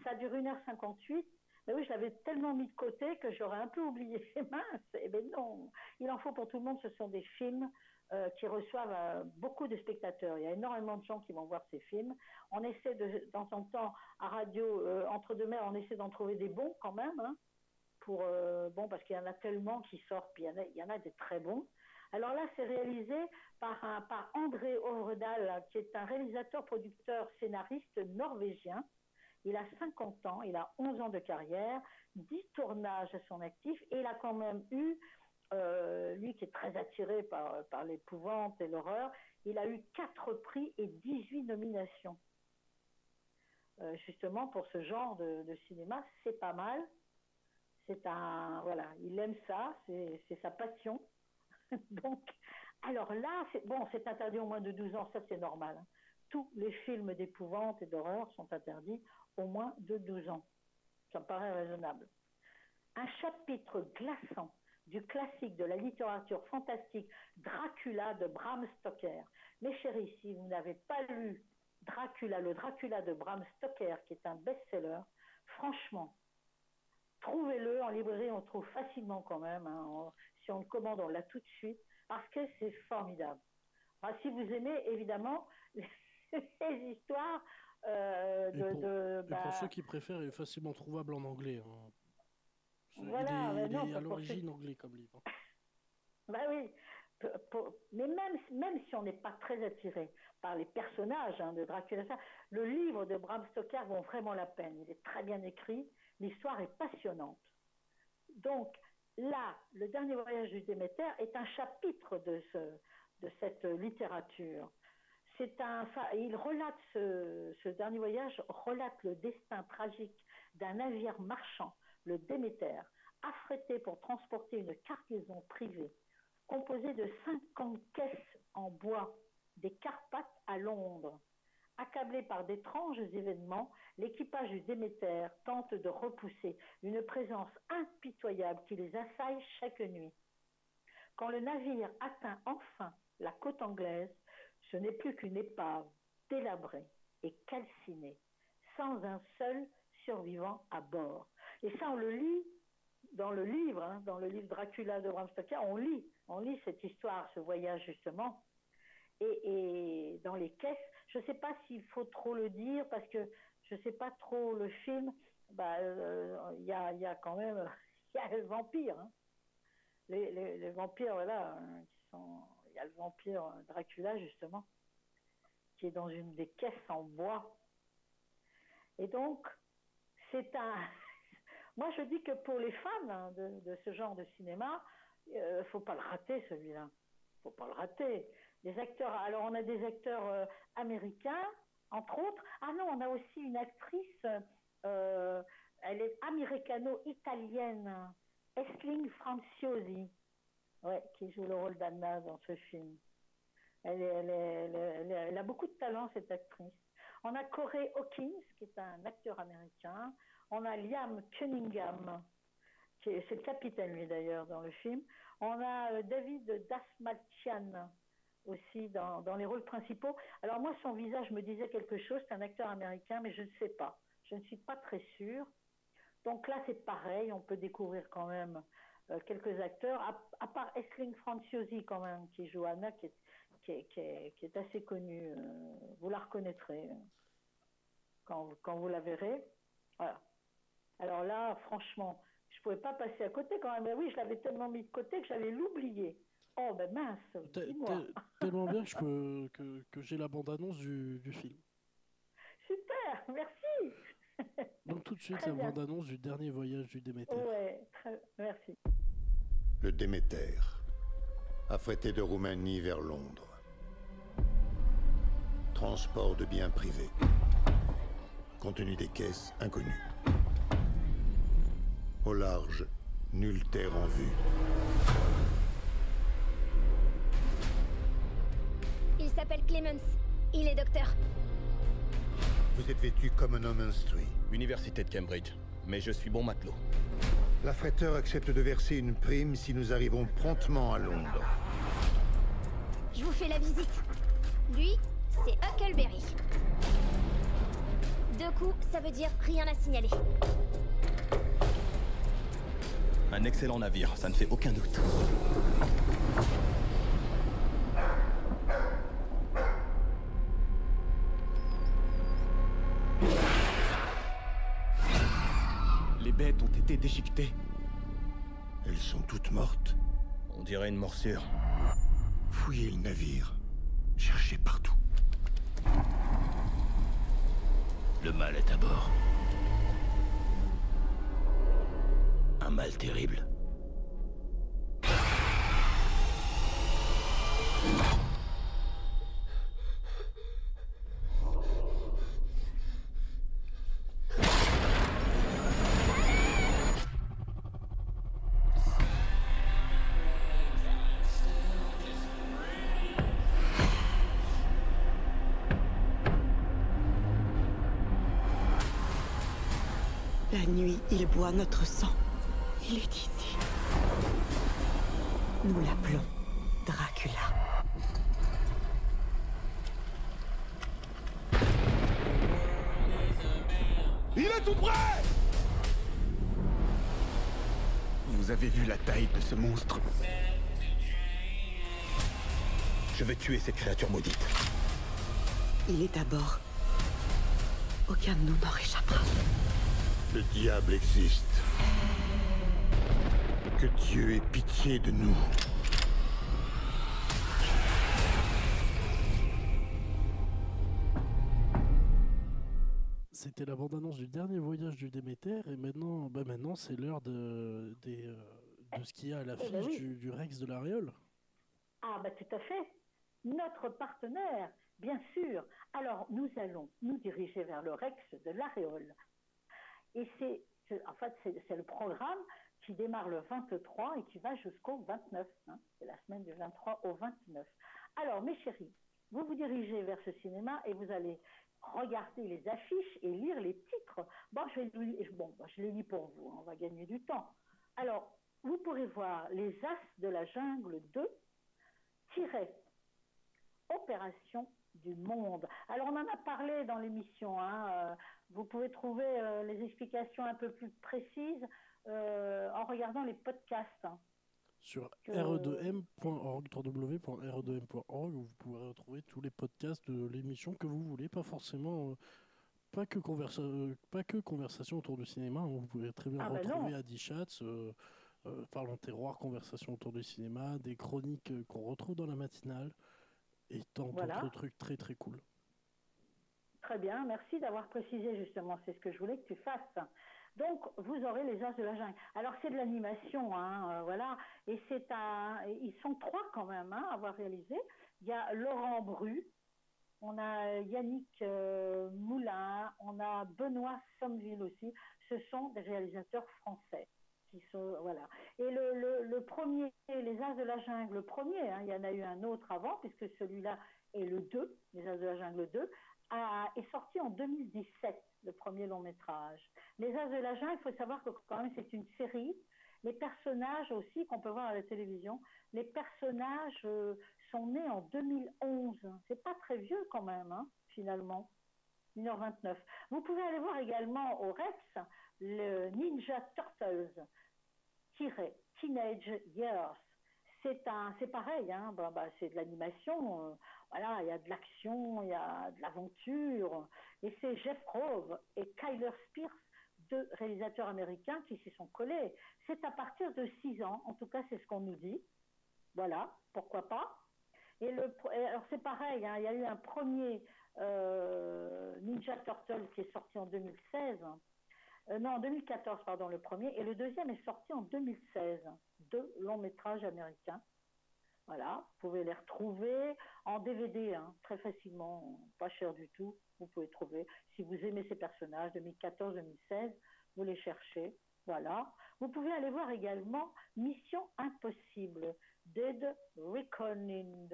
Ça dure 1h58. Mais oui, je l'avais tellement mis de côté que j'aurais un peu oublié. Mince, eh ben non. Il en faut pour tout le monde. Ce sont des films euh, qui reçoivent euh, beaucoup de spectateurs. Il y a énormément de gens qui vont voir ces films. On essaie de, temps en temps, à radio, euh, entre deux mers, on essaie d'en trouver des bons quand même. hein, pour, bon, parce qu'il y en a tellement qui sortent, puis il y en a, il y en a des très bons. Alors là, c'est réalisé par, un, par André Ovredal, qui est un réalisateur, producteur, scénariste norvégien. Il a 50 ans, il a 11 ans de carrière, 10 tournages à son actif, et il a quand même eu, euh, lui qui est très attiré par, par l'épouvante et l'horreur, il a eu 4 prix et 18 nominations. Euh, justement, pour ce genre de, de cinéma, c'est pas mal. C'est un, voilà, il aime ça, c'est sa passion. Donc, alors là, bon, c'est interdit au moins de 12 ans, ça c'est normal. hein. Tous les films d'épouvante et d'horreur sont interdits au moins de 12 ans. Ça me paraît raisonnable. Un chapitre glaçant du classique de la littérature fantastique Dracula de Bram Stoker. Mes chéris, si vous n'avez pas lu Dracula, le Dracula de Bram Stoker, qui est un best-seller, franchement, trouvez-le en librairie, on trouve facilement quand même. hein. Si on le commande, on l'a tout de suite, parce que c'est formidable. Enfin, si vous aimez, évidemment, ces histoires euh, Et pour, de- et bah, pour ceux qui préfèrent, il est facilement trouvable en anglais. hein. Il est, il non, est à l'origine ceux- anglais comme livre. Bah oui. Mais même, même si on n'est pas très attiré par les personnages hein, de Dracula, le livre de Bram Stoker vaut vraiment la peine. Il est très bien écrit, l'histoire est passionnante. Donc là, le dernier voyage du Déméter est un chapitre de, ce, de cette littérature. Il relate ce, ce dernier voyage relate le destin tragique d'un navire marchand, le Déméter, affrété pour transporter une cargaison privée composée de 50 caisses en bois des Carpates à Londres. Accablé par d'étranges événements, l'équipage du Déméter tente de repousser une présence impitoyable qui les assaille chaque nuit. Quand le navire atteint enfin la côte anglaise, ce n'est plus qu'une épave délabrée et calcinée, sans un seul survivant à bord. Et ça, on le lit dans le livre, hein, dans le livre Dracula de Bram Stoker, on lit, on lit cette histoire, ce voyage justement. Et, dans les caisses, je ne sais pas s'il faut trop le dire parce que je ne sais pas trop le film. Bah, euh, il y, a, y a quand même, vampire. hein. Les, les- les vampires, voilà, hein, qui sont. Y a le vampire euh, Dracula justement, qui est dans une des caisses en bois. Et donc, c'est un. Moi, je dis que pour les fans hein, de, ce genre de cinéma, euh, faut pas le rater celui-là. Faut pas le rater. Les acteurs. Alors, on a des acteurs euh, américains, entre autres. Ah non, on a aussi une actrice. elle est américano-italienne, Esling Franciosi, ouais, qui joue le rôle d'Anna dans ce film. Elle, a beaucoup de talent, cette actrice. On a Corey Hawkins, qui est un acteur américain. On a Liam Cunningham, qui est, c'est le capitaine, lui d'ailleurs, dans le film. On a euh, David Dasmalchian aussi dans, dans les rôles principaux. Alors moi, son visage me disait quelque chose, c'est un acteur américain, mais je ne sais pas. Je ne suis pas très sûre. Donc là, c'est pareil, on peut découvrir quand même quelques acteurs, à, à part Esling Franciosi quand même, qui joue Anna, qui est, qui est, qui est, qui est assez connue. euh, vous la reconnaîtrez euh, quand, quand vous la verrez. Voilà. Alors là, franchement, Je pouvais pas passer à côté quand même. Mais oui, je l'avais tellement mis de côté que j'avais l'oublié. Oh, ben mince, dis-moi. Tellement bien que, que, que j'ai la bande-annonce du, du film. Super, merci. Donc tout de suite, la bande-annonce du dernier voyage du Déméter. Ouais, très, merci. Le Déméter, affrété de Roumanie vers Londres. Transport de biens privés. Contenu des caisses inconnu. Au large, nulle terre en vue. Il s'appelle Clemens. Il est docteur. Vous êtes vêtu comme un homme instruit. Université de Cambridge. Mais je suis bon matelot. L'affréteur accepte de verser une prime si nous arrivons promptement à Londres. Je vous fais la visite. Lui, c'est Huckleberry. Deux coups, ça veut dire rien à signaler. Un excellent navire, ça ne fait aucun doute. Elles sont toutes mortes. On dirait une morsure. Fouillez le navire. Cherchez partout. Le mal est à bord. Un mal terrible. Nuit, il boit notre sang. Il est ici. Nous l'appelons Dracula. Il est tout prêt Vous avez vu la taille de ce monstre? Je vais tuer cette créature maudite. Il est à bord. Aucun de nous n'en réchappera. Le diable existe. Que Dieu ait pitié de nous. C'était la bande-annonce du dernier voyage du Déméter et maintenant, bah maintenant c'est l'heure de, des, euh, de ce qu'il y a à l'affiche ben oui. du, du Rex de l'Ariole. Ah, bah tout à fait. Notre partenaire, bien sûr. Alors, nous allons nous diriger vers le Rex de l'Aréole. Et c'est, en fait, c'est, le programme qui démarre le 23 et qui va jusqu'au 29. hein. C'est la semaine du 23 au 29. Alors, mes chéris, vous vous dirigez vers ce cinéma et vous allez regarder les affiches et lire les titres. Bon, je, vais bon, je les lis pour vous, hein, on va gagner du temps. Alors, vous pourrez voir Les As de la Jungle 2, tiret Opération du Monde. Alors, on en a parlé dans l'émission. hein, euh, vous pouvez trouver euh, les explications un peu plus précises euh, en regardant les podcasts. hein. Sur Que- re2m.org, www.re2m.org, où vous pourrez retrouver tous les podcasts de l'émission que vous voulez, pas forcément, euh, pas, que conversa- pas que conversation autour du cinéma, hein, vous pouvez très bien Ah bah retrouver non. Adi Chats, euh, euh, Parlons terroir, conversation autour du cinéma, des chroniques qu'on retrouve dans la matinale, et tant Voilà. d'autres trucs très très cool. Très bien, merci d'avoir précisé justement, c'est ce que je voulais que tu fasses. Donc, vous aurez les As de la jungle. Alors, c'est de l'animation, hein, euh, voilà, et c'est un, ils sont trois quand même hein, à avoir réalisé. Il y a Laurent Bru, on a Yannick euh, Moulin, on a Benoît Sommeville aussi. Ce sont des réalisateurs français. Qui sont, voilà. Et le, premier, Les As de la Jungle, le premier, hein, il y en a eu un autre avant, puisque celui-là est le 2, Les As de la Jungle 2, a- est sorti en 2017, le premier long métrage. Les As de la Jungle, il faut savoir que quand même c'est une série. Les personnages aussi qu'on peut voir à la télévision, les personnages euh, sont nés en 2011. C'est pas très vieux quand même, hein, finalement. 1h29. Vous pouvez aller voir également au Rex le Ninja Turtles Teenage Years. C'est pareil, hein, bah, bah, c'est de l'animation. Voilà, il y a de l'action, il y a de l'aventure. Et c'est Jeff Grove et Kyler Spears, deux réalisateurs américains qui s'y sont collés. C'est à partir de 6 ans, en tout cas c'est ce qu'on nous dit. Voilà, pourquoi pas. Et le, alors c'est pareil, hein, il y a eu un premier euh, Ninja Turtle qui est sorti en 2016. Euh, non, en 2014, pardon, le premier. Et le deuxième est sorti en 2016. Deux longs métrages américains. Voilà, vous pouvez les retrouver en DVD, hein, très facilement, pas cher du tout. Vous pouvez trouver, si vous aimez ces personnages, 2014-2016, vous les cherchez. Voilà. Vous pouvez aller voir également Mission Impossible, Dead Reckoning.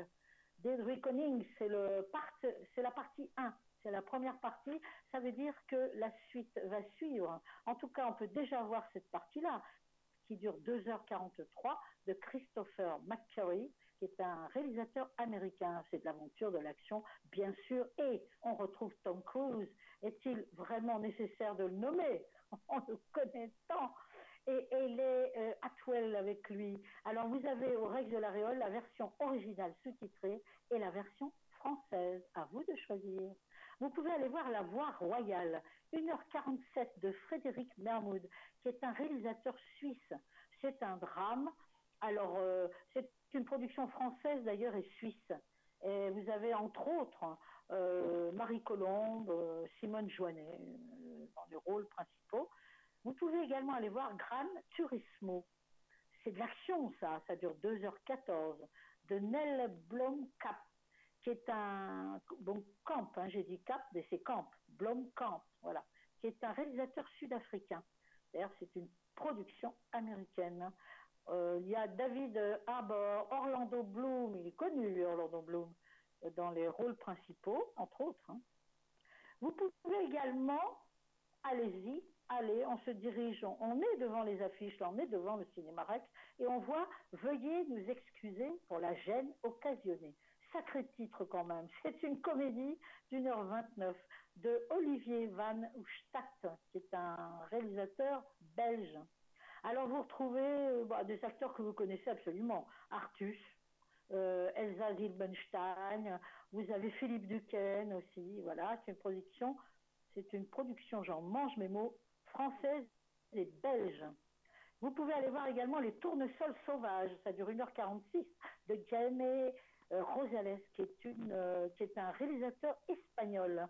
Dead Reckoning, c'est part, c'est la partie 1. C'est la première partie. Ça veut dire que la suite va suivre. En tout cas, on peut déjà voir cette partie-là, qui dure 2h43, de Christopher McCurry, est un réalisateur américain. C'est de l'aventure, de l'action, bien sûr. Et on retrouve Tom Cruise. Est-il vraiment nécessaire de le nommer? On le connaît tant. Et, et les euh, avec lui. Alors vous avez au Rex de la Réole la version originale sous-titrée et la version française. À vous de choisir. Vous pouvez aller voir La Voix Royale, 1h47 de Frédéric Mermoud, qui est un réalisateur suisse. C'est un drame. Alors, euh, c'est une production française d'ailleurs et suisse. Et vous avez entre autres euh, Marie Colombe, euh, Simone Joannet euh, dans les rôles principaux. Vous pouvez également aller voir Gran Turismo. C'est de l'action, ça. Ça dure 2h14. De Nell Blomkamp, qui est un. Bon, Camp, hein, j'ai dit Cap, mais c'est Camp. Blomkamp, voilà. Qui est un réalisateur sud-africain. D'ailleurs, c'est une production américaine. Euh, il y a David Harbour, Orlando Bloom, il est connu, lui, Orlando Bloom, euh, dans les rôles principaux, entre autres. hein. Vous pouvez également, allez-y, allez, on se dirige, on, est devant les affiches, là, on est devant le cinéma Rex, et on voit Veuillez nous excuser pour la gêne occasionnée. Sacré titre quand même. C'est une comédie d'une heure 29 de Olivier Van Oostad, qui est un réalisateur belge. Alors vous retrouvez euh, bah, des acteurs que vous connaissez absolument. Artus, euh, Elsa Zilbenstein, vous avez Philippe Duquesne aussi, voilà, c'est une production, c'est une production, j'en mange mes mots, française et belge. Vous pouvez aller voir également Les Tournesols Sauvages, ça dure 1h46, de Jaime euh, Rosales, qui est, une, qui est un réalisateur espagnol,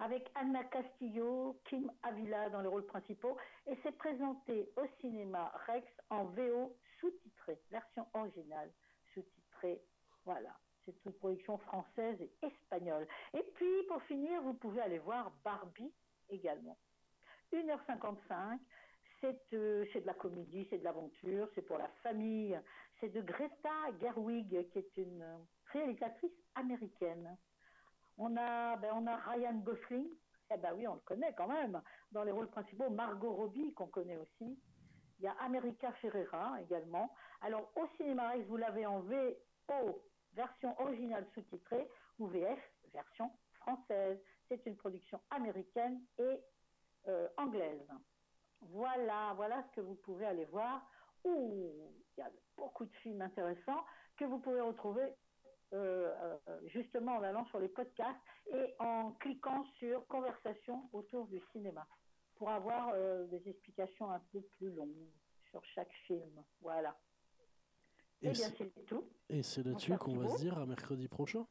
avec Anna Castillo, Kim Avila dans les rôles principaux, et c'est présenté au cinéma Rex en VO sous-titré, version originale sous-titrée, voilà. C'est une production française et espagnole. Et puis, pour finir, vous pouvez aller voir Barbie également. 1h55, c'est euh, c'est de la comédie, c'est de l'aventure, c'est pour la famille. C'est de Greta Gerwig, qui est une euh, réalisatrice américaine. On a, ben, on a Ryan Gosling, eh ben oui, on le connaît quand même, dans les rôles principaux. Margot Robbie, qu'on connaît aussi. Il y a America Ferrera également. Alors, au cinéma Rex, vous l'avez en VO, version originale sous-titrée, ou VF, version française. C'est une production américaine et euh, anglaise. Voilà, voilà ce que vous pouvez aller voir. Ouh, il y a beaucoup de films intéressants que vous pouvez retrouver euh, euh, justement en allant sur les podcasts et en cliquant sur conversation autour du cinéma pour avoir euh, des explications un peu plus longues sur chaque film. Voilà. Et Eh bien, c'est- tout. Et c'est là-dessus qu'on va se dire à mercredi prochain.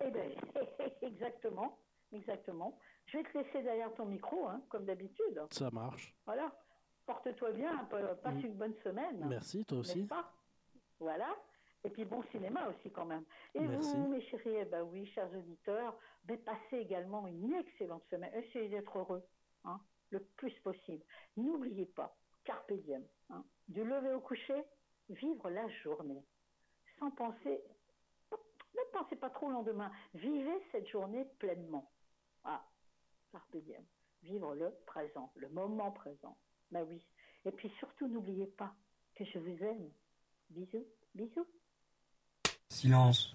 Eh bien, exactement, exactement. Je vais te laisser derrière ton micro, hein, comme d'habitude. Ça marche. Voilà. Porte-toi bien, pa- passe Mm. une bonne semaine. Merci, toi aussi. Pas? Voilà. Et puis bon cinéma aussi quand même. Et Merci. vous, mes chéris, eh ben oui, chers auditeurs, ben, passez également une excellente semaine. Essayez d'être heureux, hein, le plus possible. N'oubliez pas, carpe diem, hein, du lever au coucher, vivre la journée, sans penser, ne pensez pas trop au lendemain. Vivez cette journée pleinement. Ah, carpe diem, vivre le présent, le moment présent. Ben oui. Et puis surtout, n'oubliez pas que je vous aime. Bisous, bisous. Silence.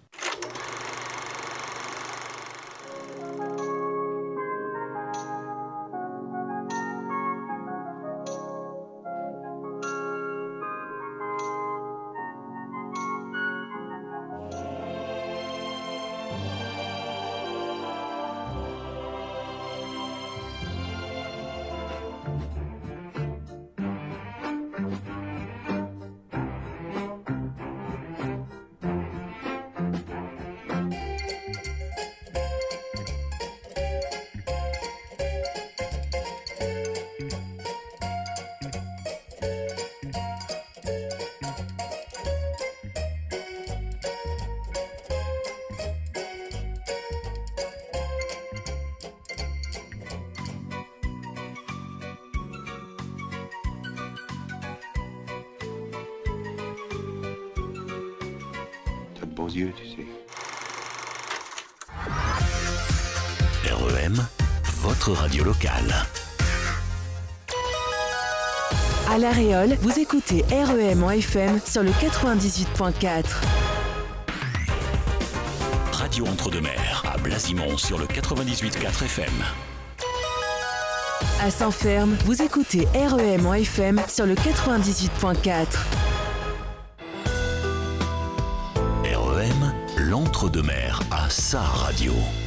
yeux, tu sais. REM, votre radio locale. À l'Aréole, vous écoutez REM en FM sur le 98.4. Radio Entre-deux-Mers, à Blasimont sur le 98.4 FM. À Saint-Ferme, vous écoutez REM en FM sur le 98.4. radio.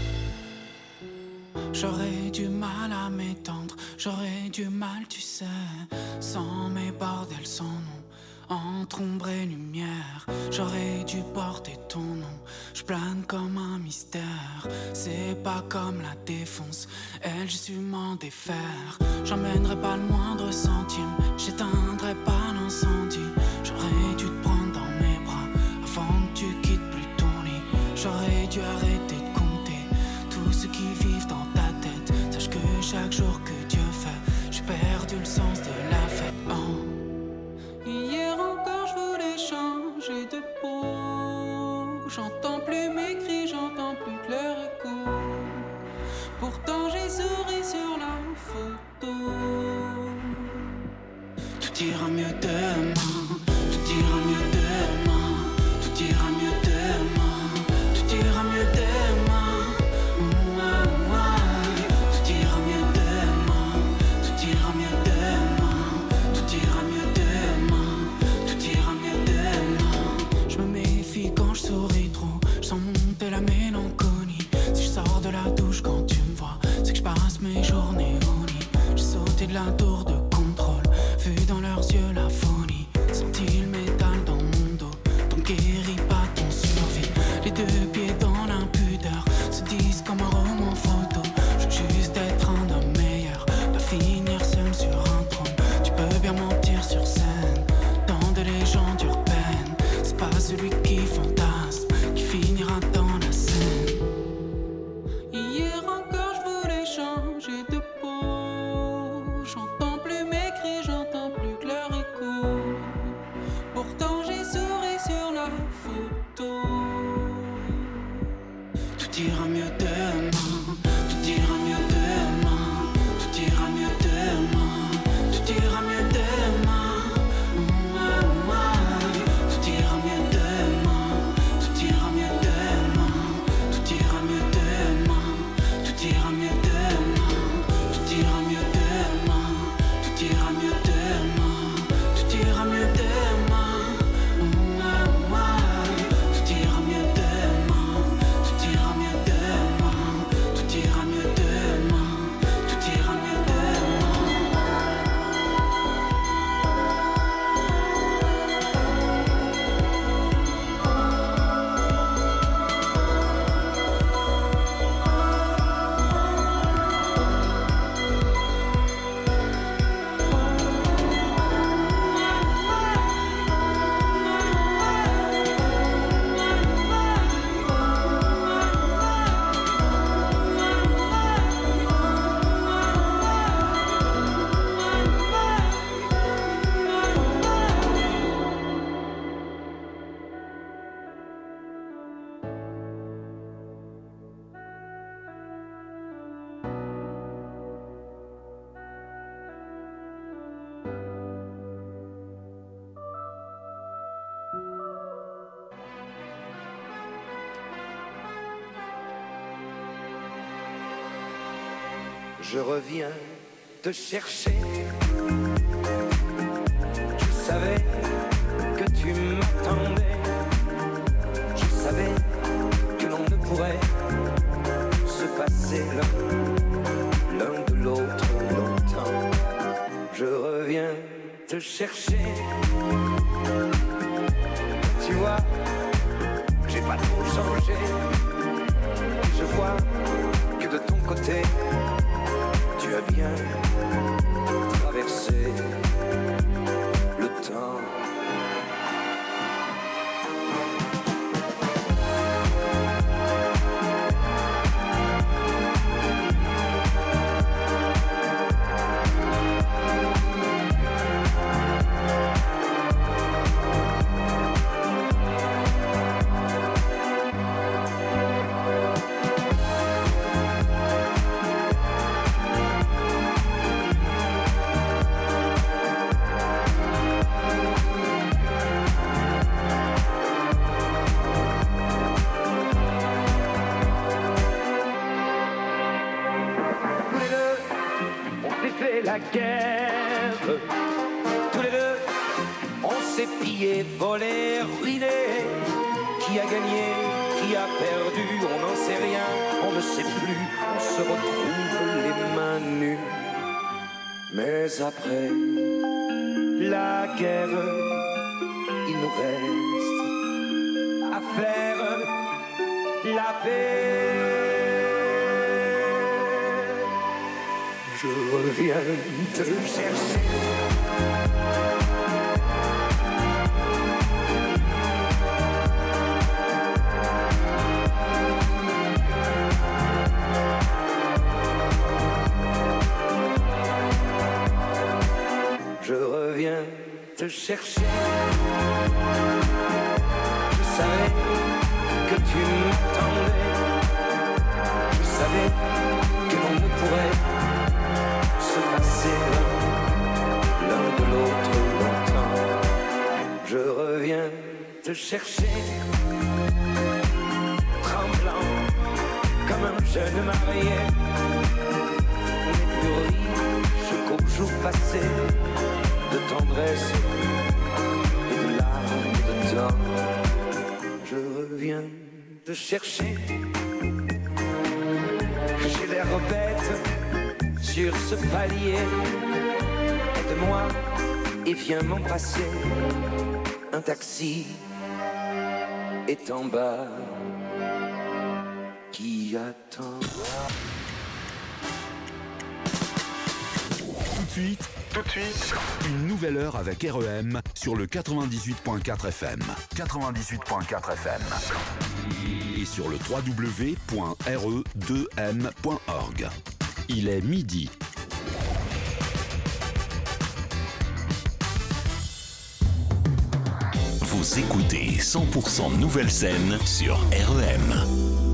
je reviens te chercher. Je savais que tu m'attendais. Je savais que l'on ne pourrait se passer l'un, l'un de l'autre longtemps. Je reviens te chercher. Tu vois, j'ai pas trop changé. Je vois que de ton côté bien. Traversé. Guerre. Tous les deux, on s'est pillé, volé, ruiné. Qui a gagné, qui a perdu, on n'en sait rien, on ne sait plus. On se retrouve les mains nues. Mais après la guerre, il nous reste à faire la paix. Je reviens te chercher. Je reviens te chercher. Je savais que tu. Te chercher. Tremblant comme un jeune marié. Mais plus riche qu'au jour passé de tendresse et de larmes de temps. Je reviens te chercher. J'ai l'air bête sur ce palier. Aide-moi et viens m'embrasser. Un taxi est en bas qui attend? Tout de suite, tout de suite, une nouvelle heure avec REM sur le 98.4 FM. 98.4 FM. Et sur le www.re2m.org. Il est midi. Écoutez 100% Nouvelle Scène sur REM.